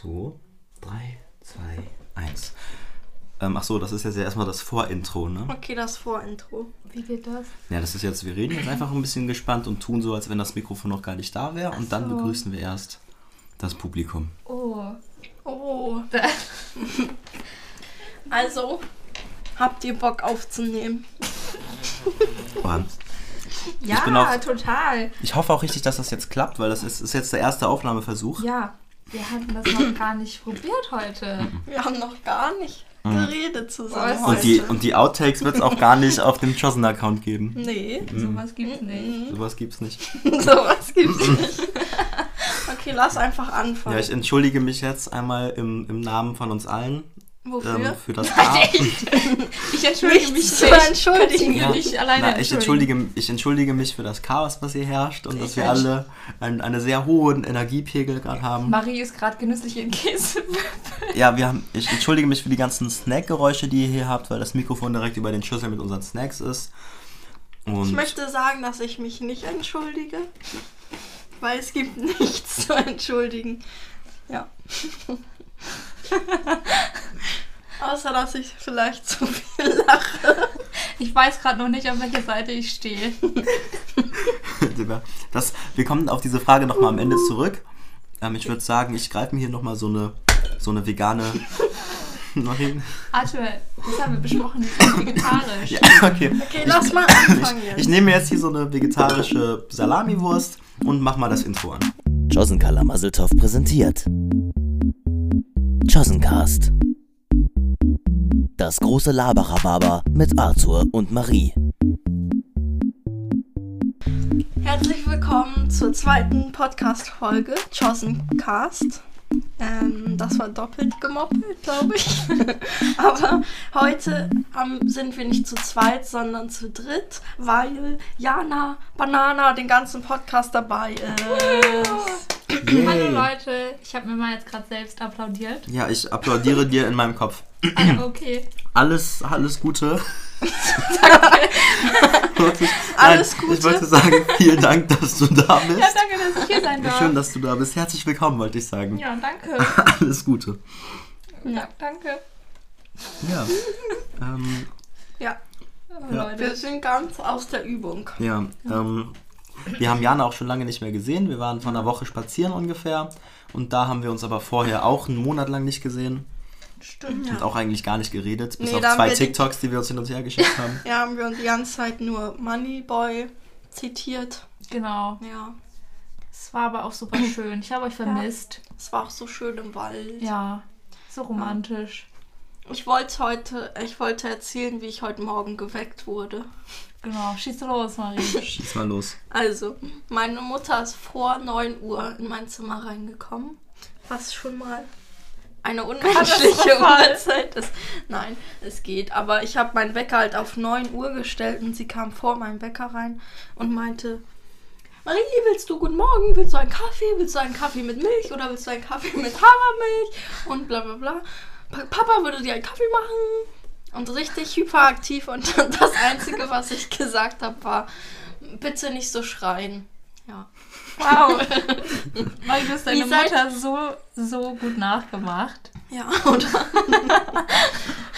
So, 3, 2, 1. Ähm, ach so, das ist jetzt ja erstmal das Vorintro, ne? Okay, das Vorintro. Wie geht das? Ja, das ist jetzt, wir reden jetzt einfach ein bisschen gespannt und tun so, als wenn das Mikrofon noch gar nicht da wäre. Und dann so. begrüßen wir erst das Publikum. Oh. Oh. Also, habt ihr Bock aufzunehmen? Aber Ja, auch- total. ich hoffe auch richtig, dass das jetzt klappt, weil das ist, ist jetzt der erste Aufnahmeversuch. Ja, wir hatten das noch gar nicht probiert heute. Wir haben noch gar nicht geredet zusammen heute. Und die, und die Outtakes wird es auch gar nicht auf dem Chosen-Account geben. nee, Sowas gibt's nicht. Sowas gibt's nicht. sowas gibt's nicht. Okay, lass einfach anfangen. Ja, ich entschuldige mich jetzt einmal im, im Namen von uns allen Wofür? ähm, für das A. Ich entschuldige mich zu nicht. entschuldigen. Mich nicht alleine Na, ich, entschuldige, ich entschuldige mich für das Chaos, was hier herrscht und dass Ich wir halt. alle einen, eine sehr hohen Energiepegel gerade haben. Marie ist gerade genüsslich in Käse. Ja, wir haben, ich entschuldige mich für die ganzen Snackgeräusche, die ihr hier habt, weil das Mikrofon direkt über den Schüssel mit unseren Snacks ist. Und Ich möchte sagen, dass ich mich nicht entschuldige, weil es gibt nichts zu entschuldigen. Ja. Außer, dass ich vielleicht zu viel lache. Ich weiß gerade noch nicht, auf welcher Seite ich stehe. das, wir kommen auf diese Frage nochmal am Ende zurück. Ähm, ich würde sagen, ich greife mir hier nochmal so eine, so eine vegane. Nein. Arthur, das haben wir besprochen, das ist vegetarisch. Ja, okay. Okay, lass mal anfangen Ich, jetzt. ich nehme mir jetzt hier so eine vegetarische Salamiwurst und mach mal das Intro an. Josen Kalamaseltoff präsentiert. Josencast. Das große Laberababa mit Arthur und Marie. Herzlich willkommen zur zweiten Podcast-Folge, Chosen Cast. Ähm, das war doppelt gemoppelt, glaube ich. Aber heute ähm, sind wir nicht zu zweit, sondern zu dritt, weil Jana Banana den ganzen Podcast dabei ist. Hallo Leute, ich habe mir mal jetzt gerade selbst applaudiert. Ja, ich applaudiere dir in meinem Kopf. Ah, okay. Alles, alles Gute. Wirklich. Alles Nein, Gute. Ich wollte sagen, vielen Dank, dass du da bist. Ja, danke, dass ich hier sein darf. Schön, dass du da bist. Herzlich willkommen, wollte ich sagen. Ja, danke. Alles Gute. Ja, danke. Ja. ähm, Ja, Oh, Ja. wir Leute. sind ganz aus der Übung. ja. Ähm, wir haben Jana auch schon lange nicht mehr gesehen. Wir waren vor einer Woche spazieren ungefähr. Und da haben wir uns aber vorher auch einen Monat lang nicht gesehen. Stimmt. Und auch eigentlich gar nicht geredet. Bis Nee, auf zwei wir die- TikToks, die wir uns hin und her geschickt haben. Ja, haben wir uns die ganze Zeit nur Moneyboy zitiert. Genau. Ja, Es war aber auch super schön. Ich habe euch vermisst. es war auch so schön im Wald. Ja, so romantisch. Ich wollte heute, ich wollte erzählen, wie ich heute Morgen geweckt wurde. Genau. Schieß los, Marie. Schieß mal los. Also, meine Mutter ist vor 9 Uhr in mein Zimmer reingekommen. Was schon mal eine unmenschliche. Uhrzeit ist. Nein, es geht. Aber ich habe meinen Wecker halt auf 9 Uhr gestellt und sie kam vor meinem Wecker rein und meinte, Marie, willst du guten Morgen? Willst du einen Kaffee? Willst du einen Kaffee mit Milch oder willst du einen Kaffee mit Hafermilch? Und bla bla bla. Pa- Papa würde dir einen Kaffee machen. Und richtig hyperaktiv. Und das Einzige, was ich gesagt habe, war, bitte nicht so schreien. Ja. Wow. Marie, du hast deine Mutter so, so gut nachgemacht. Ja, oder?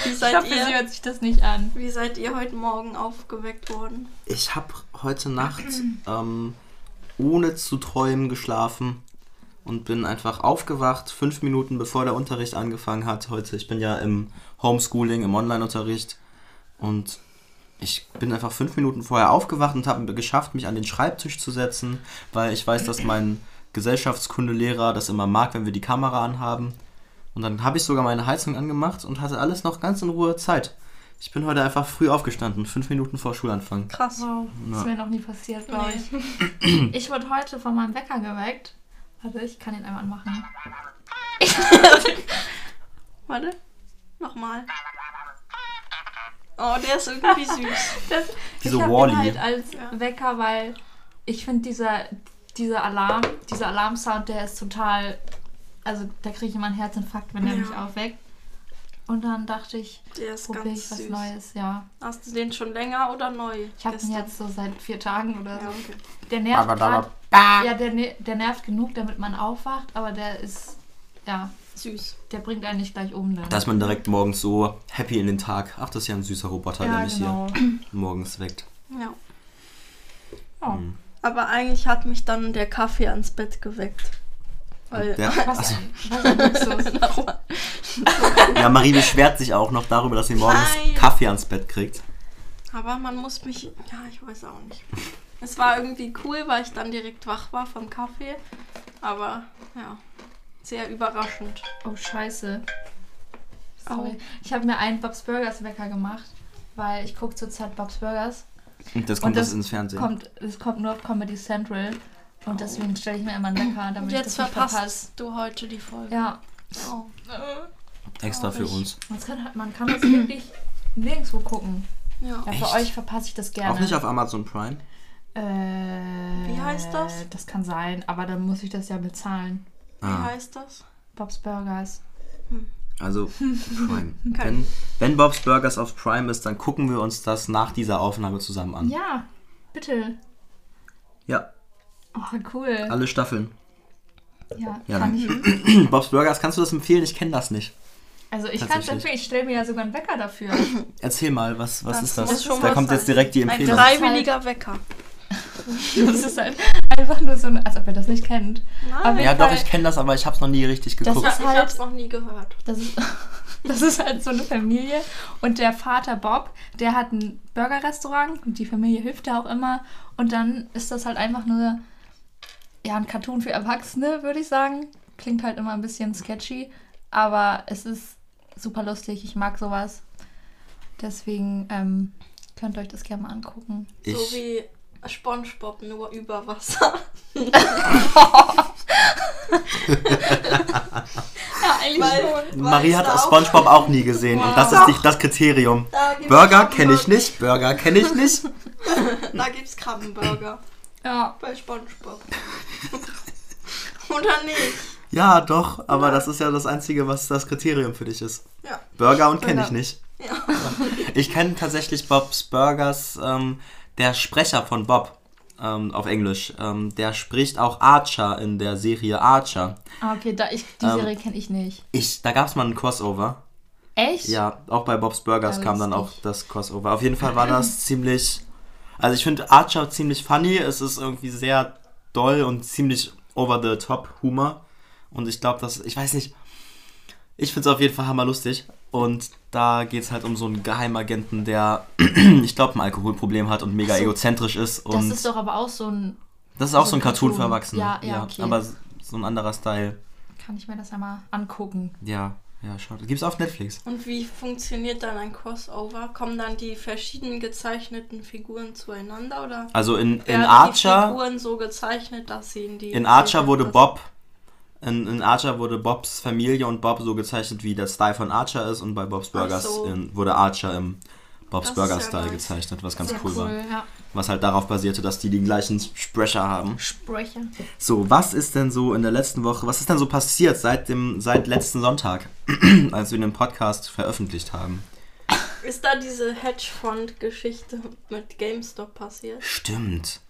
wie, Ich seid hoffe, sie ihr, hört sich das nicht an. wie seid ihr heute Morgen aufgeweckt worden? Ich habe heute Nacht ähm, ohne zu träumen geschlafen und bin einfach aufgewacht, fünf Minuten bevor der Unterricht angefangen hat heute. Ich bin ja im Homeschooling, im Online-Unterricht und ich bin einfach fünf Minuten vorher aufgewacht und habe geschafft, mich an den Schreibtisch zu setzen, weil ich weiß, dass mein Gesellschaftskundelehrer das immer mag, wenn wir die Kamera anhaben. Und dann habe ich sogar meine Heizung angemacht und hatte alles noch ganz in Ruhe Zeit. Ich bin heute einfach früh aufgestanden, fünf Minuten vor Schulanfang. Krass. Wow, das ist Ja. mir noch nie passiert, glaube Nee. ich. Ich wurde heute von meinem Wecker geweckt. Warte, ich kann ihn einmal anmachen. Warte. Nochmal. Oh, der ist irgendwie süß. Das, Diese ich ihn halt als Ja. Wecker, weil ich finde dieser, dieser Alarm, dieser Alarmsound, der ist total, also da kriege ich immer einen Herzinfarkt, wenn er Ja. mich aufweckt. Und dann dachte ich, Der ist probiere ganz ich was süß. Neues, ja. Hast du den schon länger oder neu? Ich habe ihn jetzt so seit vier Tagen oder so. Ja, okay. Der nervt Aber da- grad, ja, der, ne- der nervt genug, damit man aufwacht, aber der ist ja, Süß. der bringt einen nicht gleich um. Dann. Da ist man direkt morgens so happy in den Tag. Ach, das ist ja ein süßer Roboter, der ja, mich genau. hier morgens weckt. Ja. Ja. Hm. Aber eigentlich hat mich dann der Kaffee ans Bett geweckt. Weil Der, Was, also, ja, Marie beschwert sich auch noch darüber, dass sie morgens Nein. Kaffee ans Bett kriegt. Aber man muss mich. Ja, ich weiß auch nicht. Es war irgendwie cool, weil ich dann direkt wach war vom Kaffee. Aber ja, sehr überraschend. Oh, scheiße. Sorry. Ich habe mir einen Bob's Burgers Wecker gemacht, weil ich gucke zurzeit Bob's Burgers. Und das kommt Und das das ins Fernsehen. Kommt, es kommt nur auf Comedy Central. Und deswegen stelle ich mir immer einen Wecker, damit Und ich jetzt das nicht verpasst verpasse. du heute die Folge. Ja, Oh. Extra für traurig. uns. man kann, man kann das wirklich nirgendwo gucken. Ja. Ja, für euch verpasse ich das gerne. Auch nicht auf Amazon Prime. Äh, Wie heißt das? Das kann sein, aber dann muss ich das ja bezahlen. Wie Ah, heißt das? Bob's Burgers. also Prime. Okay. Wenn, wenn Bob's Burgers auf Prime ist, dann gucken wir uns das nach dieser Aufnahme zusammen an. Ja, bitte. Ja, Oh, cool. alle Staffeln. Ja, Ja, kann dann. ich. Bob's Burgers, kannst du das empfehlen? Ich kenne das nicht. Also ich kann es empfehlen, ich stelle mir ja sogar einen Wecker dafür. Erzähl mal, was, was Das ist das? Da was kommt sein. jetzt direkt die Ein Empfehlung. freiwilliger Wecker. Das ist halt einfach nur so, ein, als ob ihr das nicht kennt. Nein. Ja, doch, ich kenne das, aber ich habe es noch nie richtig Das geguckt. Ja, ist ich halt- hab's noch nie gehört. Das ist, das ist halt so eine Familie. Und der Vater Bob, der hat ein Burgerrestaurant und die Familie hilft ja auch immer. Und dann ist das halt einfach nur ja, ein Cartoon für Erwachsene, würde ich sagen. Klingt halt immer ein bisschen sketchy, aber es ist super lustig. Ich mag sowas. Deswegen ähm, könnt ihr euch das gerne mal angucken. So Ich, wie Spongebob, nur über Wasser. Ja, eigentlich Weil- Marie hat? Spongebob auch nie gesehen und das ist nicht das Kriterium. Da Burger kenne ich nicht, Burger kenne ich nicht. Da gibt's Krabbenburger Ja, bei Spongebob. Oder nicht? Ja, doch, aber das ist ja das Einzige, was das Kriterium für dich ist. Ja. Burger und kenne ich nicht. Ja. Ich kenne tatsächlich Bob's Burgers, ähm, der Sprecher von Bob ähm, auf Englisch. Ähm, der spricht auch Archer in der Serie Archer. ah, okay, da ich, die Ähm, Serie kenne ich nicht. Ich, da gab es mal einen Crossover. Echt? Ja, auch bei Bob's Burgers Ja, kam dann auch das Crossover. Auf jeden Fall war das ziemlich. Also ich finde Archer ziemlich funny. Es ist irgendwie sehr doll und ziemlich over the top Humor. Und ich glaube, dass. Ich weiß nicht. Ich finde es auf jeden Fall hammerlustig. Und da geht es halt um so einen Geheimagenten, der, ich glaube, ein Alkoholproblem hat und mega so. egozentrisch ist. Das Und ist doch aber auch so ein. das ist auch so so ein Cartoon, Cartoon. für Erwachsene. Ja, ja, okay. Aber so ein anderer Style. Kann ich mir das einmal angucken? Ja, ja, schaut. Gibt's auf Netflix. Und wie funktioniert dann ein Crossover? Kommen dann die verschiedenen gezeichneten Figuren zueinander oder Also in, in werden die Archer. Figuren so gezeichnet, dass sie in die In Archer wurde? Bob, in, in Archer wurde Bobs Familie und Bob so gezeichnet, wie der Style von Archer ist und bei Bob's Burgers so. in, wurde Archer im Bob's Das Burger Style gezeichnet, was ganz Sehr cool, war. ja. Was halt darauf basierte, dass die den gleichen Sprecher haben. Sprecher. So, was ist denn so in der letzten Woche, was ist denn so passiert seit dem seit letzten Sonntag, als wir den Podcast veröffentlicht haben? Ist da diese Hedgefonds-Geschichte mit GameStop passiert? Stimmt.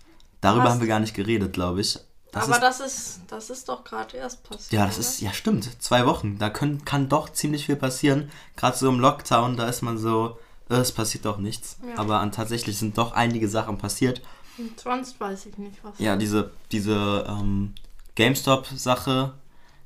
Darüber Was? haben wir gar nicht geredet, glaube ich. Das Aber ist, das ist, das ist doch gerade erst passiert. Ja, das oder? ist, ja stimmt, zwei Wochen. Da können, kann doch ziemlich viel passieren. Gerade so im Lockdown, da ist man so, es passiert doch nichts. Ja. Aber an, tatsächlich sind doch einige Sachen passiert. Und sonst weiß ich nicht, was. Ja, diese, diese ähm, GameStop-Sache,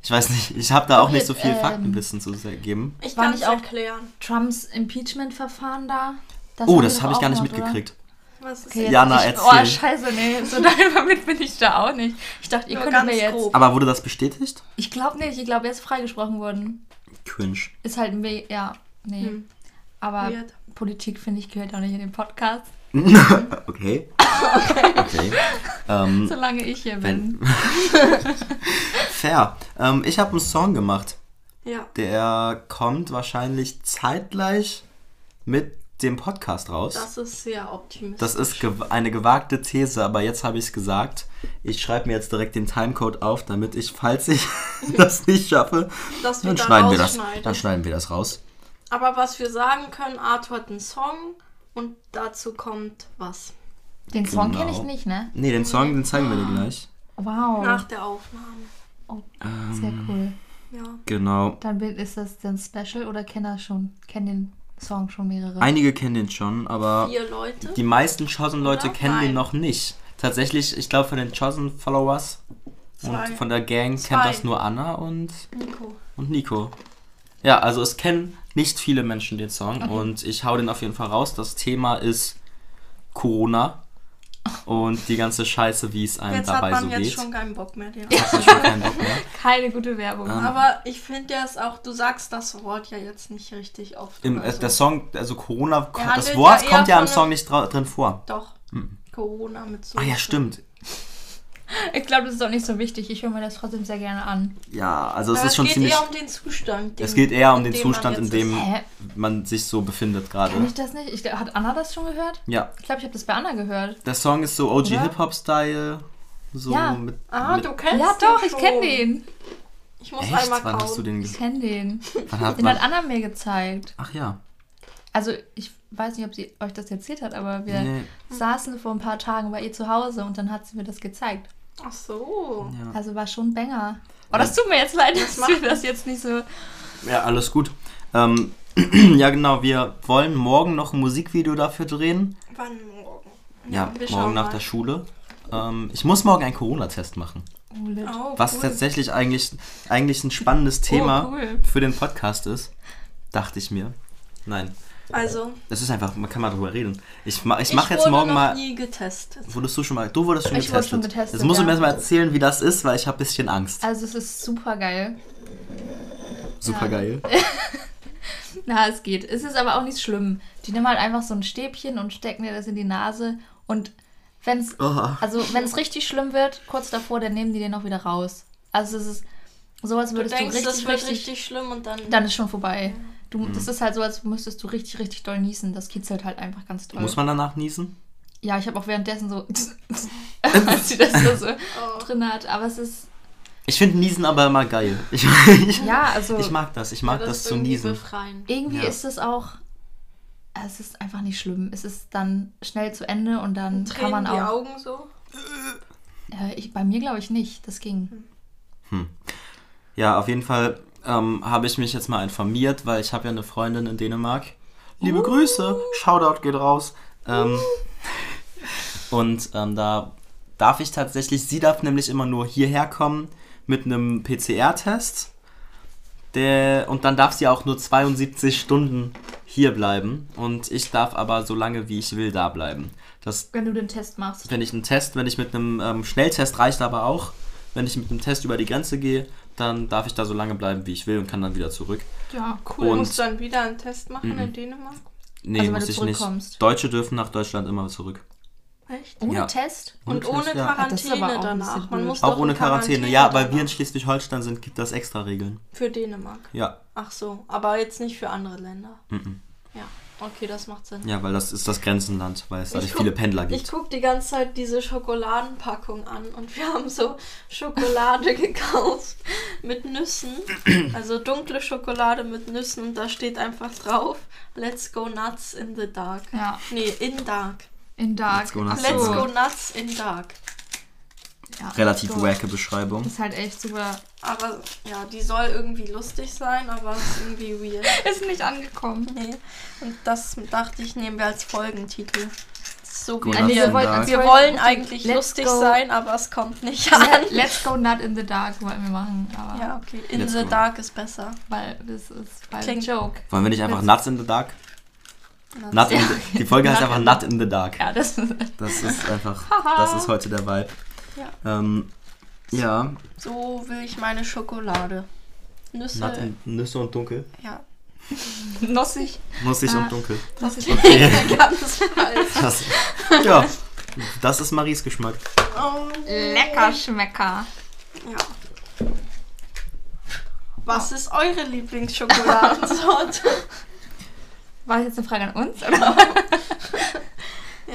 ich weiß nicht, ich habe da auch Doch, nicht so viel ähm, Faktenwissen zu geben. Ich kann nicht auch- erklären. Trumps Impeachment-Verfahren da? Das Oh, das habe ich gar auch nicht noch, oder? mitgekriegt. Was ist Okay, jetzt Jana, ich, erzähl. Oh, scheiße, nee, so damit bin ich da auch nicht. Ich dachte, ihr Nur könnt mir jetzt... grob. Aber wurde das bestätigt? Ich glaube nicht, ich glaube, er ist freigesprochen worden. Cringe. Ist halt, me ja, nee. Hm. Aber Weird. Politik, finde ich, gehört auch nicht in den Podcast, okay. Okay. Ähm, solange ich hier bin. fair. Ähm, ich habe einen Song gemacht. Ja. Der kommt wahrscheinlich zeitgleich mit dem Podcast raus. Das ist sehr optimistisch. Das ist gew eine gewagte These, aber jetzt habe ich es gesagt. Ich schreibe mir jetzt direkt den Timecode auf, damit ich, falls ich das nicht schaffe, dann da schneiden wir das. Dann schneiden wir das raus. Aber was wir sagen können, Arthur hat einen Song und dazu kommt was. Den Song Genau. kenne ich nicht, ne? Nee, den Song, den zeigen wir dir gleich. Wow. Nach der Aufnahme. Sehr Ähm, cool. Ja. Genau. Dann ist das dann Special oder kennen das schon? Kennen den Song schon mehrere? Einige kennen den schon, aber Vier Leute. die meisten Chosen-Leute kennen den Nein. noch nicht. Tatsächlich, ich glaube, von den Chosen-Followers und von der Gang Zwei. kennt das nur Anna und, Nico. und Nico. Ja, also es kennen nicht viele Menschen den Song und ich hau den auf jeden Fall raus. Das Thema ist Corona und die ganze Scheiße, wie es einem Jetzt hat dabei man so jetzt geht. schon keinen Bock mehr. Den Hat man schon keinen Bock mehr. Keine gute Werbung. Ähm, Aber ich finde ja es auch, du sagst das Wort ja jetzt nicht richtig oft. Im, äh, so. Der Song, also Corona, das Wort ja kommt ja im Song nicht dra- drin vor. Doch. Corona mit so. Ah ja, stimmt. Ich glaube, das ist auch nicht so wichtig. Ich höre mir das trotzdem sehr gerne an. Ja, also es Aber ist schon geht ziemlich. eher um den Zustand. Es den- geht eher um in den Zustand, in dem ist. Man sich so befindet gerade. Kann ich das nicht? Ich, hat Anna das schon gehört? Ja, Ich glaube, ich habe das bei Anna gehört. der Song ist so OG? Hip-Hop-Style. So Ja. mit. Ah, mit du kennst ja, den doch, ich schon. kenne den. Ich muss Echt? einmal Wann kauen. hast du den Ich kenne den. Wann hat Den hat. Anna mir gezeigt. Ach ja. Also, ich weiß nicht, ob sie euch das erzählt hat, aber wir Nee. saßen vor ein paar Tagen bei ihr zu Hause und dann hat sie mir das gezeigt. Ach so. Ja. Also war schon ein Banger. Oh, das tut mir jetzt leid, dass macht wir das jetzt nicht so. ja, alles gut. Ähm, ja, genau. Wir wollen morgen noch ein Musikvideo dafür drehen. Wann morgen? Ja, wir schauen morgen nach mal. der Schule. Ähm, ich muss morgen einen Corona-Test machen. Oh. Oh, Was cool. tatsächlich eigentlich, eigentlich ein spannendes Thema cool. für den Podcast ist. Dachte ich mir. Nein. Also, Es ist einfach, man kann mal drüber reden. Ich, ma, ich ich mache jetzt wurde morgen noch mal. nie getestet. Wurdest du schon mal. Du wurdest schon Ich wurde getestet. schon getestet, Jetzt musst du ja. mir erstmal erzählen, wie das ist, weil ich habe ein bisschen Angst. Also, es ist super geil. Super geil. Na, es geht. Es ist aber auch nicht schlimm. Die nehmen halt einfach so ein Stäbchen und stecken dir das in die Nase. Und wenn es Oh. also wenn es richtig schlimm wird, kurz davor, dann nehmen die den auch wieder raus. Also es ist so, als Du würdest du, denkst, richtig, das wird richtig, richtig, schlimm und dann. dann ist schon vorbei. Du, Mhm. Das ist halt so, als müsstest du richtig, richtig doll niesen. Das kitzelt halt einfach ganz doll. Muss man danach niesen? Ja, ich habe auch währenddessen so, als sie das so, so Oh. drin hat. Aber es ist, Ich finde Niesen aber immer geil. Ich, ich, ja, also ich mag das. Ich mag Ja, das, ist zu niesen. Befreien. irgendwie Ja. ist es auch, es ist einfach nicht schlimm. Es ist dann schnell zu Ende und dann kann man Tränen die auch. Augen so. Äh, ich, bei mir glaube ich nicht. Das ging. Ja, auf jeden Fall ähm, habe ich mich jetzt mal informiert, weil ich habe ja eine Freundin in Dänemark. Liebe Grüße, Shoutout geht raus. Ähm, und ähm, da darf ich tatsächlich, sie darf nämlich immer nur hierher kommen mit einem PCR-Test. Der, und dann darf sie auch nur 72 Stunden hier bleiben. Und ich darf aber so lange wie ich will da bleiben. Das Wenn du den Test machst. wenn ich einen Test, wenn ich mit einem ähm, Schnelltest reicht aber auch. Wenn ich mit einem Test über die Grenze gehe, dann darf ich da so lange bleiben, wie ich will und kann dann wieder zurück. Ja, Du Und musst dann wieder einen Test machen in Dänemark. nee, Also, muss du ich nicht. zurückkommst. Deutsche dürfen nach Deutschland immer zurück. Echt? Ohne Ja. Test? Und Ohne ohne Test, ja. Ah, Quarantäne auch ein danach. Man muss Auch ohne in Quarantäne. Ja, weil wir in. Schleswig-Holstein sind, gibt das extra Regeln. Für Dänemark. Ja. Ach so, aber jetzt nicht für andere Länder. Mhm. Okay, das macht Sinn. Ja, weil das ist das Grenzenland, weil es da Ich nicht guck- viele Pendler Ich gibt. gucke die ganze Zeit diese Schokoladenpackung an und wir haben so Schokolade gekauft mit Nüssen. Also dunkle Schokolade mit Nüssen und da steht einfach drauf, let's go nuts in the dark. Ja, Nee, in dark. in Dark. Let's go nuts Let's go nuts in dark. Ja, Relativ so. wacke Beschreibung. Ist halt echt super. Aber ja, die soll irgendwie lustig sein, aber ist irgendwie weird. Ist nicht angekommen. Nee. Und das dachte ich, nehmen wir als Folgentitel. So nuts in wir wollten, Dark. wir wollen eigentlich Let's lustig go- sein, aber es kommt nicht an. Let's go not in the dark wollten wir machen. Aber Ja, okay. In Let's the go. dark ist besser. weil das ist weil Klingt- Joke. Wollen wir nicht einfach Let's- Nuts in the Dark? Nut in the, die Folge heißt einfach in Nut in the Dark. Ja, das ist. Das ist einfach, das ist heute der Vibe. Ja. Ähm, ja, So will ich meine Schokolade. Nüsse. In, Nüsse und Dunkel. ja. Nossig. Nussig Ah. und dunkel. Nossig. Ganz falsch. Das, ja, das ist Maries Geschmack. Oh, Lecker Schmecker. Ja. Was ist eure Lieblingsschokoladensorte? War das jetzt eine Frage an uns? Oder?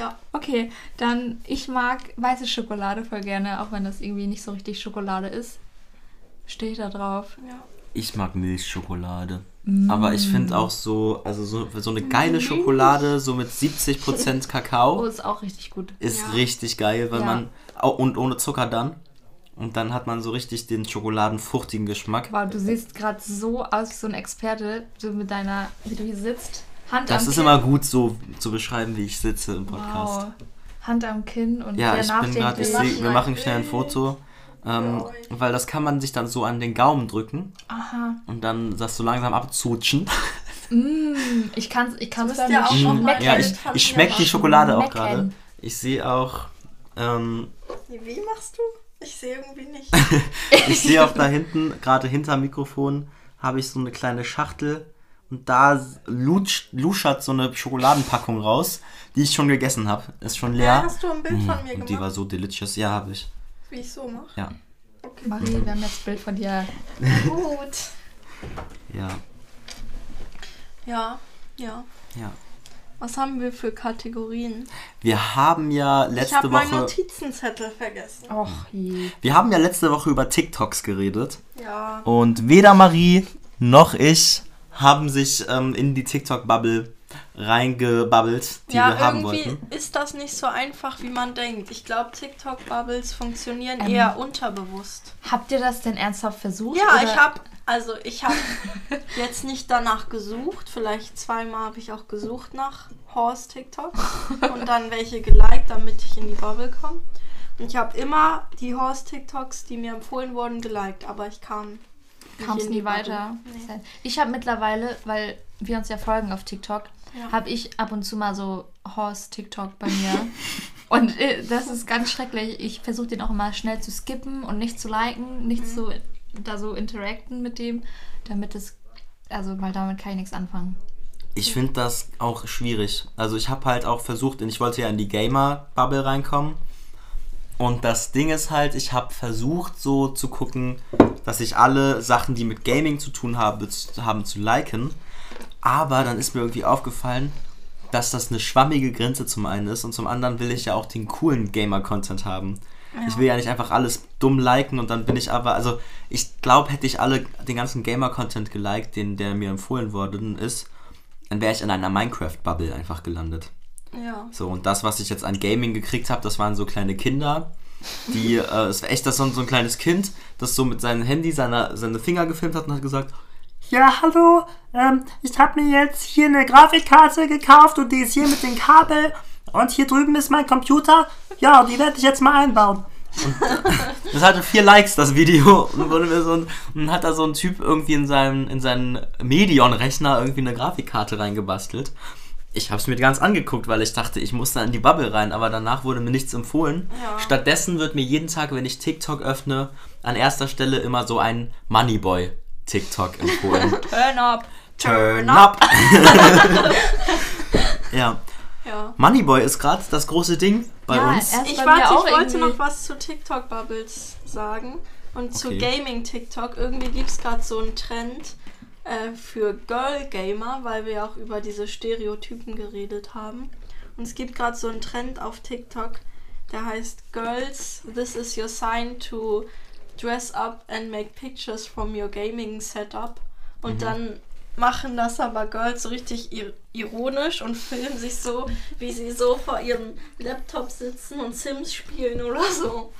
Ja. Okay, dann ich mag weiße Schokolade voll gerne, auch wenn das irgendwie nicht so richtig Schokolade ist. Stehe ich da drauf. ja. Ich mag Milchschokolade. Aber ich finde auch so, also so, so eine geile Schokolade, so mit 70% Oh, Kakao, ist auch richtig gut. ist Ja. richtig geil, weil Ja. man, au- und ohne Zucker dann. Und dann hat man so richtig den schokoladenfruchtigen Geschmack. Wow, du siehst gerade so aus wie so ein Experte, so mit deiner, wie du hier sitzt. Hand Das am ist Kinn. immer gut so zu beschreiben, wie ich sitze im Podcast. Wow. Hand am Kinn und Ja, sehr ich bin gerade, ich seh, wir machen schnell ein Foto. Ähm, weil das kann man sich dann so an den Gaumen drücken Aha. und dann das so langsam abzutschen. Mm, ich kann es ich kann's dann auch nicht schmecken. Ja, Bild ich, ich schmecke die. Schokolade auch gerade. Ich sehe auch, ähm, Wie machst du? Ich sehe irgendwie nicht. ich sehe auch da hinten, gerade hinterm Mikrofon, habe ich so eine kleine Schachtel und da lutscht, luschert so eine Schokoladenpackung raus, die ich schon gegessen habe. Ist schon Ja, leer. hast du ein Bild von mir Mm, und gemacht, die war so delicious. Ja, habe ich. wie ich so mache? Ja, Okay. Marie, wir haben jetzt ein Bild von dir. Gut. ja, Ja, ja. ja. Was haben wir für Kategorien? Wir haben ja ich letzte habe meinen Woche, Notizenzettel vergessen. Och je. wir haben ja letzte Woche über TikToks geredet. Ja. Und weder Marie noch ich haben sich ähm, in die TikTok-Bubble reingebabbelt, die ja, wir haben irgendwie wollten. ist das nicht so einfach, wie man denkt. Ich glaube, TikTok-Bubbles funktionieren Ähm. eher unterbewusst. Habt ihr das denn ernsthaft versucht? Ja, oder? ich habe, also ich habe jetzt nicht danach gesucht. Vielleicht zweimal habe ich auch gesucht nach Horse TikTok und dann welche geliked, damit ich in die Bubble komme. Und ich habe immer die Horse TikToks, die mir empfohlen wurden, geliked, aber ich kam kam es nie weiter. Nee. Ich habe mittlerweile, weil wir uns ja folgen auf TikTok, Ja. habe ich ab und zu mal so Horse-TikTok bei mir. und äh, das ist ganz schrecklich. Ich versuche den auch immer schnell zu skippen und nicht zu liken, nicht Mhm. zu da so interacten mit dem, damit es, also weil damit kann ich nichts anfangen. Ich finde das auch schwierig. Also ich habe halt auch versucht, ich wollte ja in die Gamer-Bubble reinkommen. Und das Ding ist halt, ich habe versucht so zu gucken, dass ich alle Sachen, die mit Gaming zu tun haben, zu, haben zu liken. Aber dann ist mir irgendwie aufgefallen, dass das eine schwammige Grenze zum einen ist und zum anderen will ich ja auch den coolen Gamer-Content haben. Ich will ja nicht einfach alles dumm liken und dann bin ich aber, also ich glaube, hätte ich alle den ganzen Gamer-Content geliked, den der mir empfohlen worden ist, dann wäre ich in einer Minecraft-Bubble einfach gelandet. Ja. So, und das, was ich jetzt an Gaming gekriegt habe, das waren so kleine Kinder, die, äh, es war echt das so, ein- kleines Kind, das so mit seinem Handy seine, seine Finger gefilmt hat und hat gesagt, Ja, hallo, ähm, ich habe mir jetzt hier eine Grafikkarte gekauft und die ist hier mit dem Kabel und hier drüben ist mein Computer. Ja, die werde ich jetzt mal einbauen. Das hatte vier Likes, das Video. Und, wurde mir so ein, und hat da so ein Typ irgendwie in seinen, in seinen Medion-Rechner irgendwie eine Grafikkarte reingebastelt. Ich habe es mir ganz angeguckt, weil ich dachte, ich muss da in die Bubble rein, aber danach wurde mir nichts empfohlen. Ja. Stattdessen wird mir jeden Tag, wenn ich TikTok öffne, an erster Stelle immer so ein Moneyboy TikTok empfohlen. Turn up! Turn up! ja. Ja. Moneyboy ist gerade das große Ding bei Ja, uns. Ich bei warte, ich wollte irgendwie. noch was zu TikTok-Bubbles sagen. Und zu Okay. Gaming-TikTok. Irgendwie gibt es gerade so einen Trend äh, für Girl-Gamer, weil wir ja auch über diese Stereotypen geredet haben. Und es gibt gerade so einen Trend auf TikTok, der heißt Girls, this is your sign to dress up and make pictures from your gaming setup. Und dann machen das aber Girls so richtig ir ironisch und filmen sich so, wie sie so vor ihrem Laptop sitzen und Sims spielen oder so.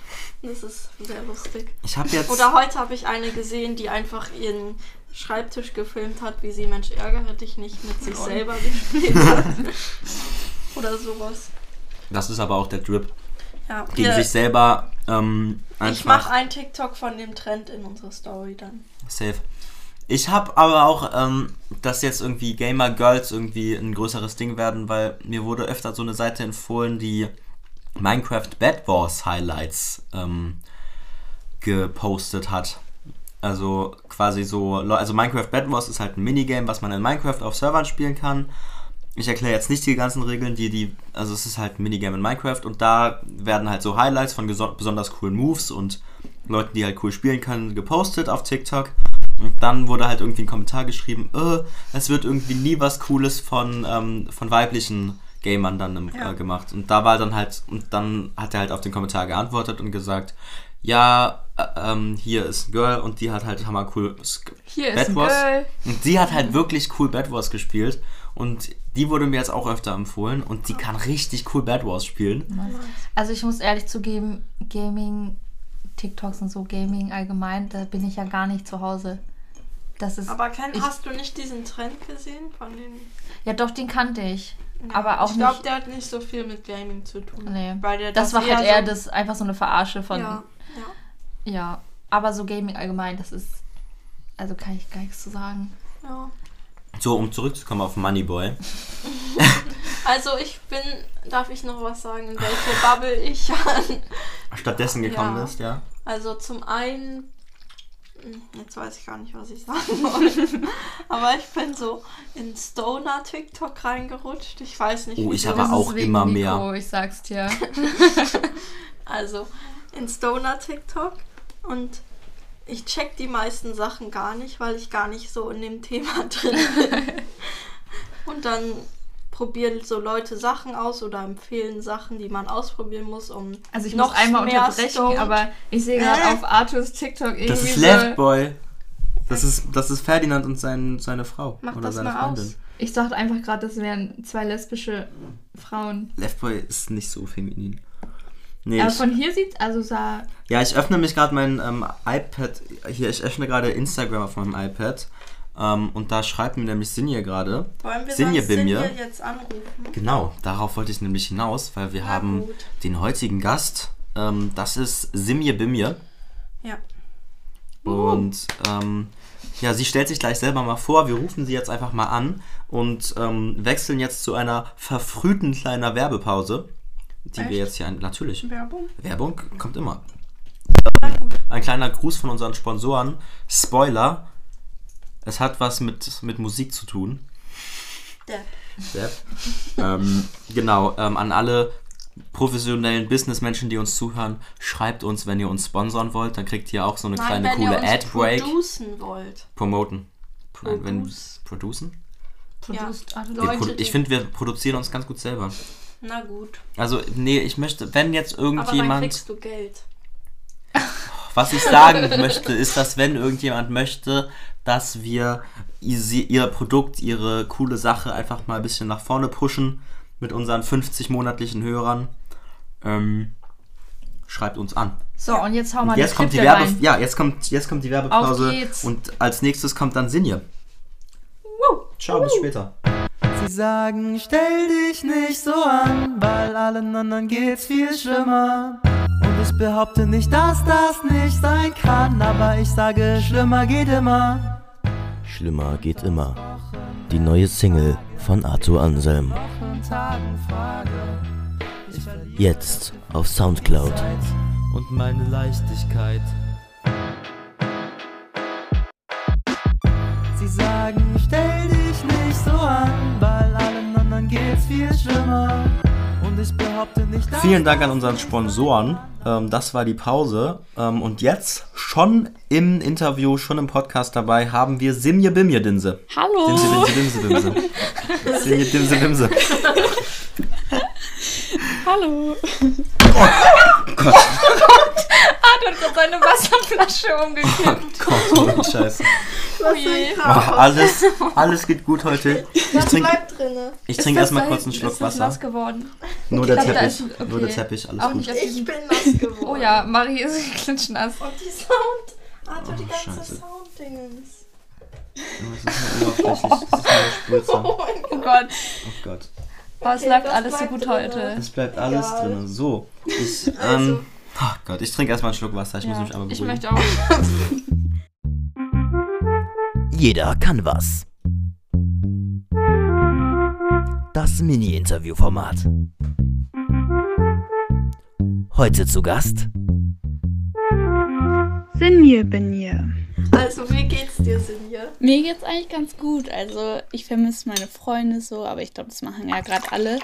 Das ist sehr lustig. Ich habe jetzt. Oder heute habe ich eine gesehen, die einfach ihren Schreibtisch gefilmt hat, wie sie Mensch ärgere dich nicht mit sich selber gespielt hat. oder sowas. Das ist aber auch der Drip. Ja, Gegen wir- sich selber ähm, ich mache ein TikTok von dem Trend in unsere Story dann. safe. Ich habe aber auch, ähm, dass jetzt irgendwie Gamer Girls irgendwie ein größeres Ding werden, weil mir wurde öfter so eine Seite empfohlen, die Minecraft Bad Wars Highlights ähm, gepostet hat. Also quasi so, also Minecraft Bad Wars ist halt ein Minigame, was man in Minecraft auf Servern spielen kann. Ich erkläre jetzt nicht die ganzen Regeln, die die, also es ist halt ein Minigame in Minecraft und da werden halt so Highlights von besonders coolen Moves und Leuten, die halt cool spielen können, gepostet auf TikTok. Und dann wurde halt irgendwie ein Kommentar geschrieben, äh, es wird irgendwie nie was Cooles von, ähm, von weiblichen Gamern dann im, Ja. äh, gemacht. Und da war dann halt, und dann hat er halt auf den Kommentar geantwortet und gesagt, ja, äh, ähm, hier ist ein Girl und die hat halt hammer cool Hier Bad ist ein Wars. Girl. Und die hat halt wirklich cool Bad Wars gespielt. Und die wurde mir jetzt auch öfter empfohlen. Und die kann richtig cool Bad Wars spielen. Also ich muss ehrlich zugeben, Gaming TikToks und so Gaming allgemein, da bin ich ja gar nicht zu Hause. Das ist. Aber Ken, ich, hast du nicht diesen Trend gesehen von den. Ja, doch, den kannte ich. Ja, aber auch ich glaube, nicht. der hat nicht so viel mit Gaming zu tun. Nee. Weil der Das, war halt eher so, das einfach so eine Verarsche von. Ja, ja, Ja, aber so Gaming allgemein, das ist. Also kann ich gar nichts zu sagen. ja. So, um zurückzukommen auf Moneyboy. Also ich bin, darf ich noch was sagen, in welche Bubble ich an? Stattdessen gekommen Ja. bist, ja. Also zum einen, jetzt weiß ich gar nicht, was ich sagen wollte, aber ich bin so in Stoner TikTok reingerutscht. Ich weiß nicht. Oh, ich aber auch immer Nico, mehr. Ich sag's dir. Also in Stoner TikTok und ich check die meisten Sachen gar nicht, weil ich gar nicht so in dem Thema drin bin. und dann probieren so Leute Sachen aus oder empfehlen Sachen, die man ausprobieren muss, um Also ich noch muss einmal unterbrechen, stoned- aber ich sehe gerade Äh? auf Arthurs TikTok irgendwie Das ist. Leftboy. Das ist, das ist Ferdinand und sein, seine Frau. Mach oder das seine mal Freundin. aus. Ich dachte einfach gerade, das wären zwei lesbische Frauen. Leftboy ist nicht so feminin. Nee, Aber ich, von hier sieht also sah. ja, ich öffne mich gerade mein ähm, iPad. Hier, ich öffne gerade Instagram auf meinem iPad. Ähm, und da schreibt mir nämlich Sinje gerade. Wollen wir Sinje. Sinje jetzt anrufen? Genau, darauf wollte ich nämlich hinaus, weil wir Na haben gut. den heutigen Gast. Ähm, das ist Simje Bimje. Ja. Und ähm, ja, sie stellt sich gleich selber mal vor. Wir rufen sie jetzt einfach mal an und ähm, wechseln jetzt zu einer verfrühten kleiner Werbepause, die Echt? wir jetzt hier natürlich Werbung? Werbung kommt immer. Ein kleiner Gruß von unseren Sponsoren. Spoiler: Es hat was mit mit Musik zu tun. Der. Depp. ähm, genau, ähm, an alle professionellen Businessmenschen, die uns zuhören, schreibt uns, wenn ihr uns sponsern wollt, dann kriegt ihr auch so eine Nein, kleine wenn coole ihr uns Ad-Break. producen wollt. Promoten. Nein, wenn Produce. producen? Produced. Wir Leute, ich finde, wir produzieren uns ganz gut selber. Na gut. Also, nee, ich möchte, wenn jetzt Aber dann irgendjemand, kriegst du Geld. was ich sagen möchte, ist, dass wenn irgendjemand möchte, dass wir ihr Produkt, ihre coole Sache einfach mal ein bisschen nach vorne pushen mit unseren 50 monatlichen Hörern, ähm, schreibt uns an. So, und jetzt hau mal Jetzt die kommt die Werbe, rein. ja, jetzt kommt, jetzt kommt die Werbepause und als nächstes kommt dann Sinje. Ciao, bis später. Sie sagen, stell dich nicht so an, weil allen anderen geht's viel schlimmer. Und ich behaupte nicht, dass das nicht sein kann, aber ich sage, schlimmer geht immer. Schlimmer geht immer. Die neue Single von Arthur Anselm. Jetzt auf Soundcloud. Und meine Leichtigkeit. Sie sagen, stell dich nicht so an, weil allen anderen geht's viel schlimmer. Vielen Dank an unseren Sponsoren. Ähm, das war die Pause. Ähm, und jetzt schon im Interview, schon im Podcast dabei, haben wir Simje Bimje Dinse. Hallo. Dimse, Dimse, Dimse, Dimse. Simje Dimse, Dimse. Hallo. Arthur hat gerade seine Wasserflasche umgekippt. Gott, oh, Scheiße. Was Oh, alles, alles geht gut heute. Ich trinke bleibt drinne. ich Ist trink das erstmal da kurz einen hinten- Schluck ist das Wasser. nass geworden? Nur der Ich glaub, da Teppich. ist- Nur der okay. Teppich, alles Auch gut. nicht auf Ich bin nass geworden. Oh ja, Marie ist klitschnass. Und die Sound. Arthur, die Oh, ganze Scheiße. Sounddingens. Das ist nur oberflächlich. Das ist nur. Oh mein Oh Gott. Gott. Oh, es Okay, läuft das alles so bleibt gut drinne. heute. Es bleibt alles Egal. drin. So, ich, Also. ähm, oh Gott, ich trinke erstmal einen Schluck Wasser. Ich muss Ja, mich einmal ich beruhigen. möchte auch. Jeder kann was. Das Mini-Interview-Format. Heute zu Gast Sinje bin hier. Also, wie geht's dir, Sinje? Mir geht's eigentlich ganz gut. Also, ich vermisse meine Freunde so, aber ich glaube, das machen ja gerade alle.